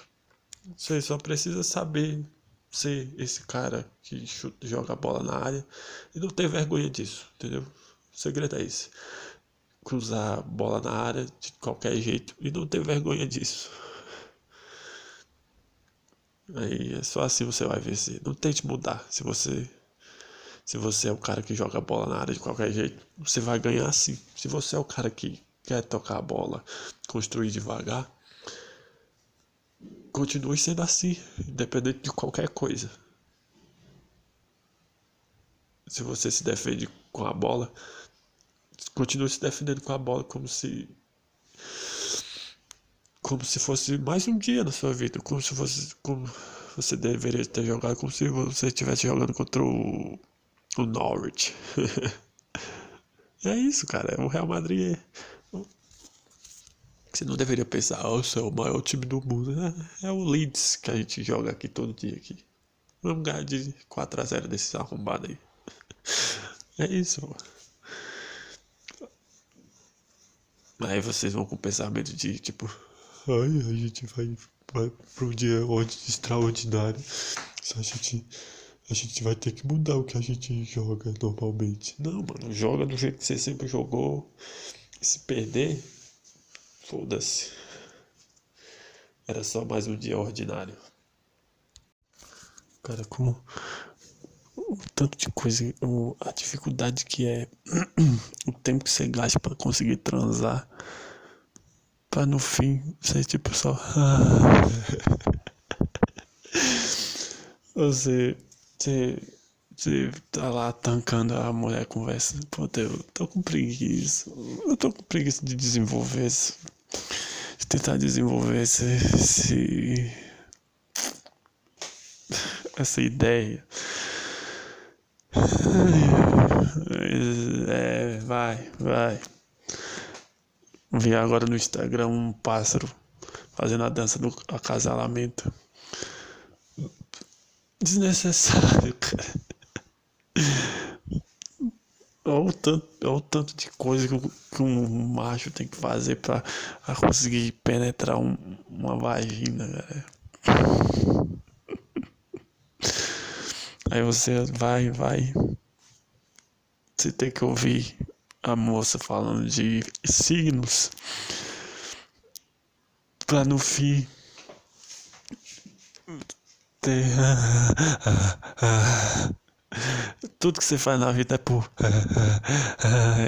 Você só precisa saber ser esse cara que chuta, joga bola na área e não ter vergonha disso, entendeu? O segredo é esse. Cruzar bola na área de qualquer jeito e não ter vergonha disso. Aí é só assim você vai vencer. Não tente mudar. Se você se você é o cara que joga bola na área de qualquer jeito, você vai ganhar assim. Se você é o cara que quer tocar a bola, construir devagar, continue sendo assim, independente de qualquer coisa. Se você se defende com a bola, continue se defendendo com a bola como se como se fosse mais um dia na sua vida, como se fosse como você deveria ter jogado, como se você estivesse jogando contra o, o Norwich. é isso, cara. O Real Madrid é você não deveria pensar, oh, é o maior time do mundo. É, é, o Leeds que a gente joga aqui todo dia aqui. Vamos ganhar de 4x0 desses arrombados aí. É isso. Aí vocês vão com o pensamento de tipo, ai, a gente vai, vai para um dia extraordinário. A gente, a gente vai ter que mudar o que a gente joga normalmente. Não, mano, joga do jeito que você sempre jogou. Se perder, Foda-se. Era só mais um dia ordinário. Cara, como o tanto de coisa, o, a dificuldade que é o tempo que você gasta para conseguir transar, para no fim você tipo só você, você você tá lá tancando a mulher conversa. Pô, eu tô com preguiça. Eu tô com preguiça de desenvolver isso tentar desenvolver esse, esse, essa ideia. É, vai, vai. Vi agora no Instagram um pássaro fazendo a dança do acasalamento. Desnecessário, cara. Olha o tanto, olha o tanto de coisa que, que, um macho tem que fazer pra, pra conseguir penetrar um, uma vagina, galera. Aí você vai, vai. Você tem que ouvir a moça falando de signos. Pra no fim ter. Tudo que você faz na vida é por.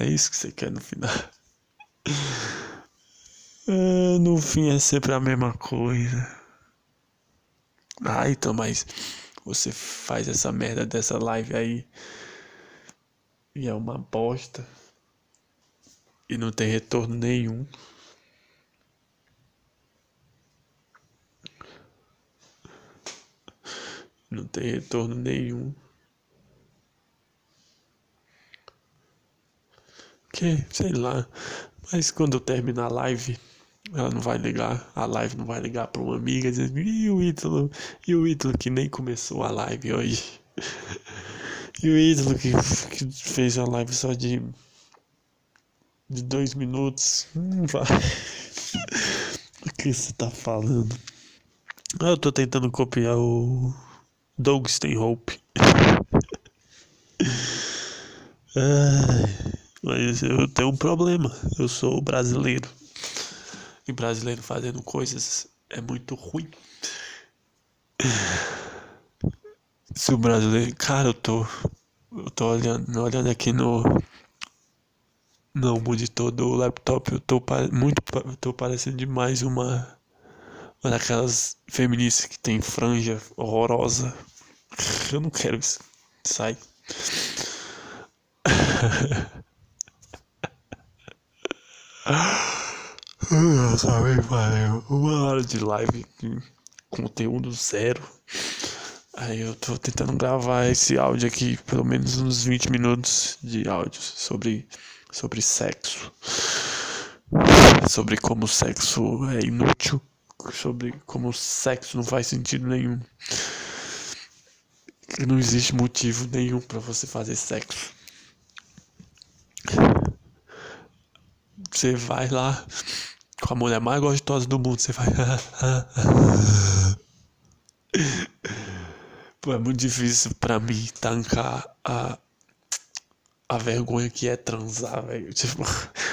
É isso que você quer no final. no fim é sempre a mesma coisa. Ah, então, mas você faz essa merda dessa live aí e é uma bosta e não tem retorno nenhum. Não tem retorno nenhum. Que, sei lá. Mas quando eu terminar a live, ela não vai ligar, a live não vai ligar para uma amiga dizendo, e o Ítalo, e o Ítalo que nem começou a live hoje. e o Ítalo que, que fez a live só de de dois minutos. Hum, vai. o que você tá falando? Eu tô tentando copiar o Doug Stanhope. Ai, mas eu tenho um problema. Eu sou brasileiro. E brasileiro fazendo coisas é muito ruim. Se o brasileiro. Cara, eu tô. Eu tô olhando, olhando aqui no. No monitor do laptop. Eu tô muito. Eu tô parecendo demais uma. Uma daquelas feministas que tem franja horrorosa. Eu não quero isso. Sai. Sabe, valeu. Uma hora de live, conteúdo zero. Aí eu tô tentando gravar esse áudio aqui, pelo menos uns 20 minutos de áudio sobre, sobre sexo. Sobre como o sexo é inútil. Sobre como o sexo não faz sentido nenhum. Não existe motivo nenhum para você fazer sexo. Você vai lá com a mulher mais gostosa do mundo, você vai. Pô, é muito difícil pra mim tancar a, a vergonha que é transar, velho. Tipo,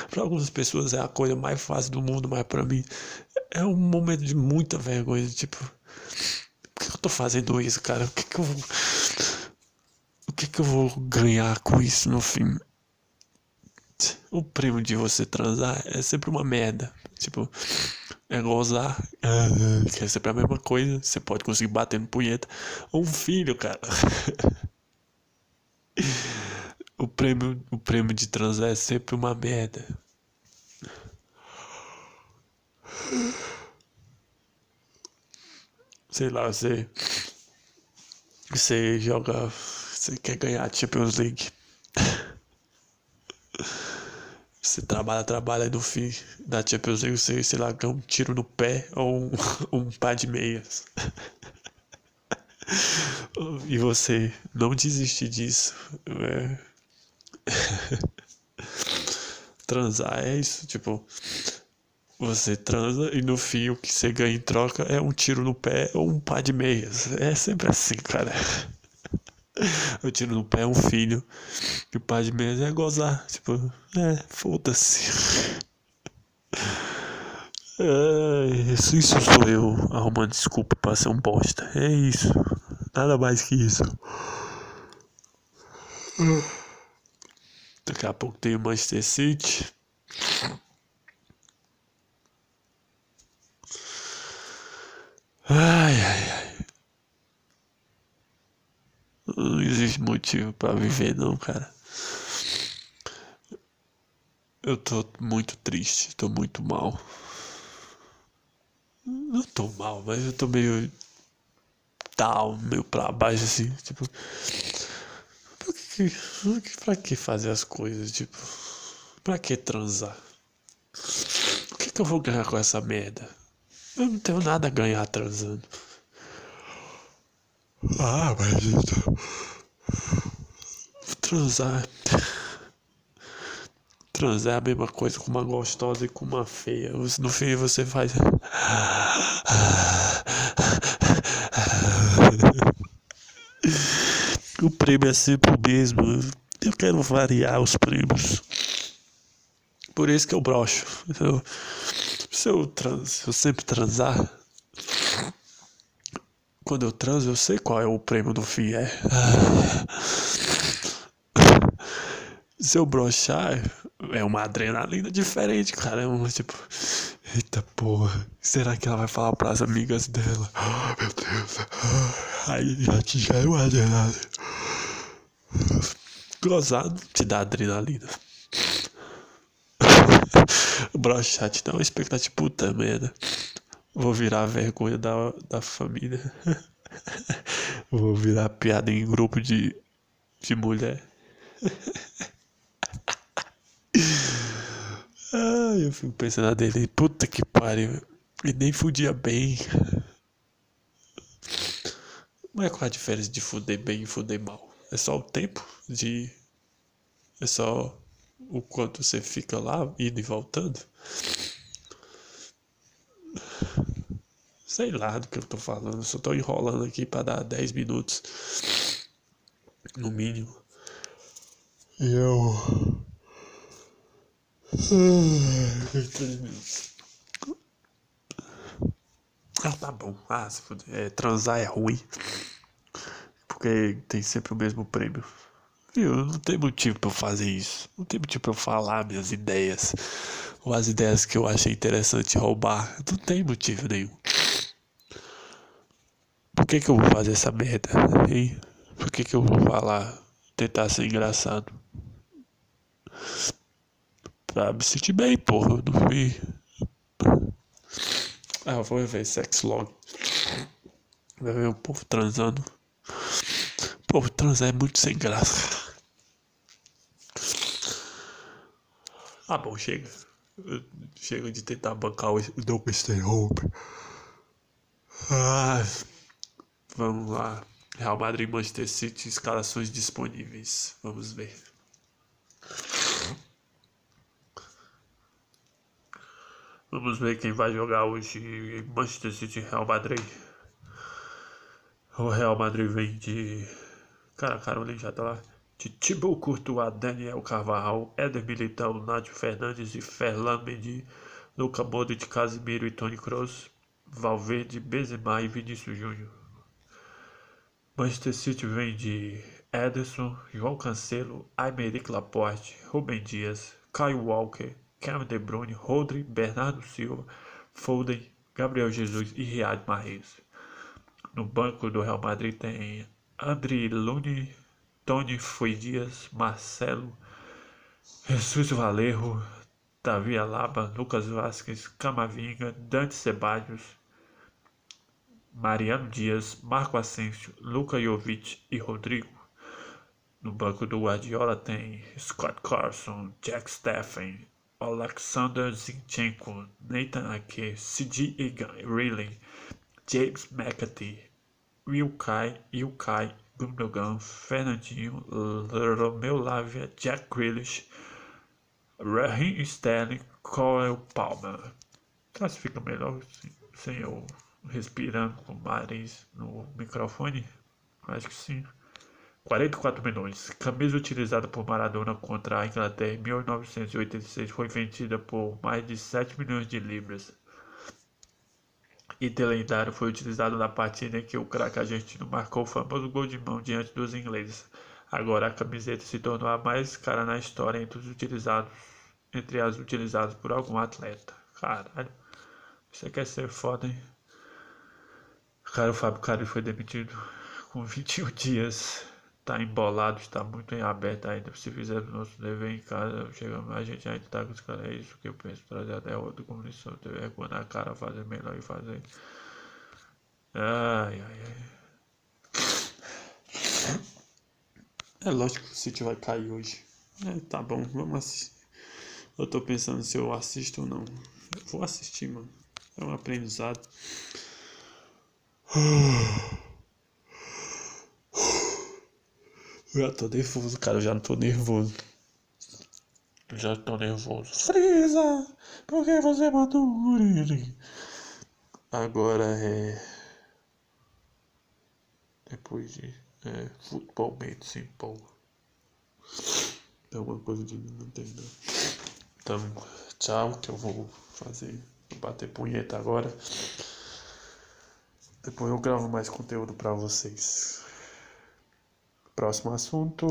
pra algumas pessoas é a coisa mais fácil do mundo, mas pra mim é um momento de muita vergonha. Tipo, por que eu tô fazendo isso, cara? O que, que eu. O que, que eu vou ganhar com isso no fim? O prêmio de você transar é sempre uma merda. Tipo, é gozar, que é sempre a mesma coisa. Você pode conseguir bater no punheta. Ou um filho, cara. o prêmio, o prêmio de transar é sempre uma merda. Sei lá, você. Você joga. Você quer ganhar a Champions League. Você trabalha, trabalha e no fim da Champions League você, sei lá, ganha um tiro no pé ou um, um par de meias. e você não desiste disso. É... Transar é isso, tipo, você transa e no fim o que você ganha em troca é um tiro no pé ou um par de meias. É sempre assim, cara. Eu tiro no pé um filho. E o pai de mesa é gozar. Tipo, é, foda-se. É, isso, isso sou eu arrumando desculpa pra ser um bosta. É isso. Nada mais que isso. Daqui a pouco tem o Manchester City. Ai, ai, ai. Não existe motivo para viver, não, cara. Eu tô muito triste, tô muito mal. Não tô mal, mas eu tô meio down, meio pra baixo assim, tipo. Pra que, pra que fazer as coisas, tipo? Pra que transar? O que, que eu vou ganhar com essa merda? Eu não tenho nada a ganhar transando. Ah, mas. Transar. Transar é a mesma coisa com uma gostosa e com uma feia. No fim você faz. O prêmio é sempre o mesmo. Eu quero variar os prêmios. Por isso que eu brocho. Eu, se, eu trans, eu sempre transar, quando eu transo, eu sei qual é o prêmio do fim, é. Se eu brochar, é uma adrenalina diferente, cara. É um tipo. Eita porra, será que ela vai falar para as amigas dela? Oh, meu Deus. Aí já te já é uma adrenalina. Gozado te dá adrenalina. Brochate não, expectativa puta merda. Vou virar vergonha da, da família. Vou virar piada em grupo de, de mulher. Ai, eu fico pensando dele, puta que pariu. E nem fudia bem. Mas qual a diferença de fuder bem e fuder mal? É só o tempo de. É só o quanto você fica lá, indo e voltando. Sei lá do que eu tô falando, só tô enrolando aqui para dar 10 minutos. No mínimo. E eu. Ah, tá bom. Ah, se fuder. É, transar é ruim. Porque tem sempre o mesmo prêmio. Viu? Não tem motivo pra eu fazer isso. Não tem motivo pra eu falar minhas ideias. Ou as ideias que eu achei interessante roubar. Não tem motivo nenhum. Por que que eu vou fazer essa merda? Hein? Por que que eu vou falar? Tentar ser engraçado? Pra me sentir bem, porra. Eu não fui. Ah, eu vou ver sex log. Vai ver o povo transando. O povo transar é muito sem graça. Ah, bom, chega. Chega de tentar bancar o Double Stay Hope. Ah, vamos lá. Real Madrid Manchester City, escalações disponíveis. Vamos ver. Vamos ver quem vai jogar hoje Manchester City Real Madrid. O Real Madrid vem de. Cara, Carolina já tá lá. De Thibaut Courtois, Daniel Carvajal, Éder Militão, Nádio Fernandes e Ferland Mendy, Luca Modric, Casimiro e Toni Kroos, Valverde, Benzema e Vinícius Júnior. Manchester City vem de Ederson, João Cancelo, Aymeric Laporte, Rubem Dias, Kyle Walker, Kevin De Bruyne, Rodri, Bernardo Silva, Foden, Gabriel Jesus e Riyad Mahrez. No banco do Real Madrid tem André Lune, Tony Foi Dias, Marcelo, Jesus Valerro, Davi Alaba, Lucas Vasquez, Camavinga, Dante Ceballos, Mariano Dias, Marco Asensio, Luca Jovic e Rodrigo. No banco do Guardiola tem Scott Carson, Jack Steffen, Alexander Zinchenko, Nathan Ake, C.G. Egan, Riley, James McAtee, Wilkai, Ilkai, Gundogan, Fernandinho, Romeu Lavia, Jack Grealish, Raheem Sterling, Cole Palmer. Classifica melhor sem eu respirando com o nariz no microfone? Acho que sim. 44 milhões. Camisa utilizada por Maradona contra a Inglaterra em 1986 foi vendida por mais de 7 milhões de libras. Item lendário foi utilizado na partida em que o craque argentino marcou o famoso gol de mão diante dos ingleses. Agora a camiseta se tornou a mais cara na história entre os utilizados, entre as utilizadas por algum atleta. Caralho, você quer ser foda, hein? Cara, o Fábio Cari foi demitido com 21 dias tá embolado, está muito em aberto ainda. Se fizer o nosso dever em casa, chegamos, a gente ainda tá com os caras. É isso que eu penso, trazer a derrota como lição, ter vergonha na cara, fazer melhor e fazer. Ai, ai, ai. É lógico que o City vai cair hoje. É, tá bom, vamos assistir. Eu tô pensando se eu assisto ou não. Eu vou assistir, mano. É um aprendizado. Eu já tô nervoso, cara. Eu já tô nervoso. Eu já tô nervoso. Frieza! Por que você matou o Uribe? Agora é. Depois de. É. Futebol Medicine, pô. É uma coisa de não não. Então, tchau, que eu vou fazer. Vou bater punheta agora. Depois eu gravo mais conteúdo pra vocês. Próximo assunto.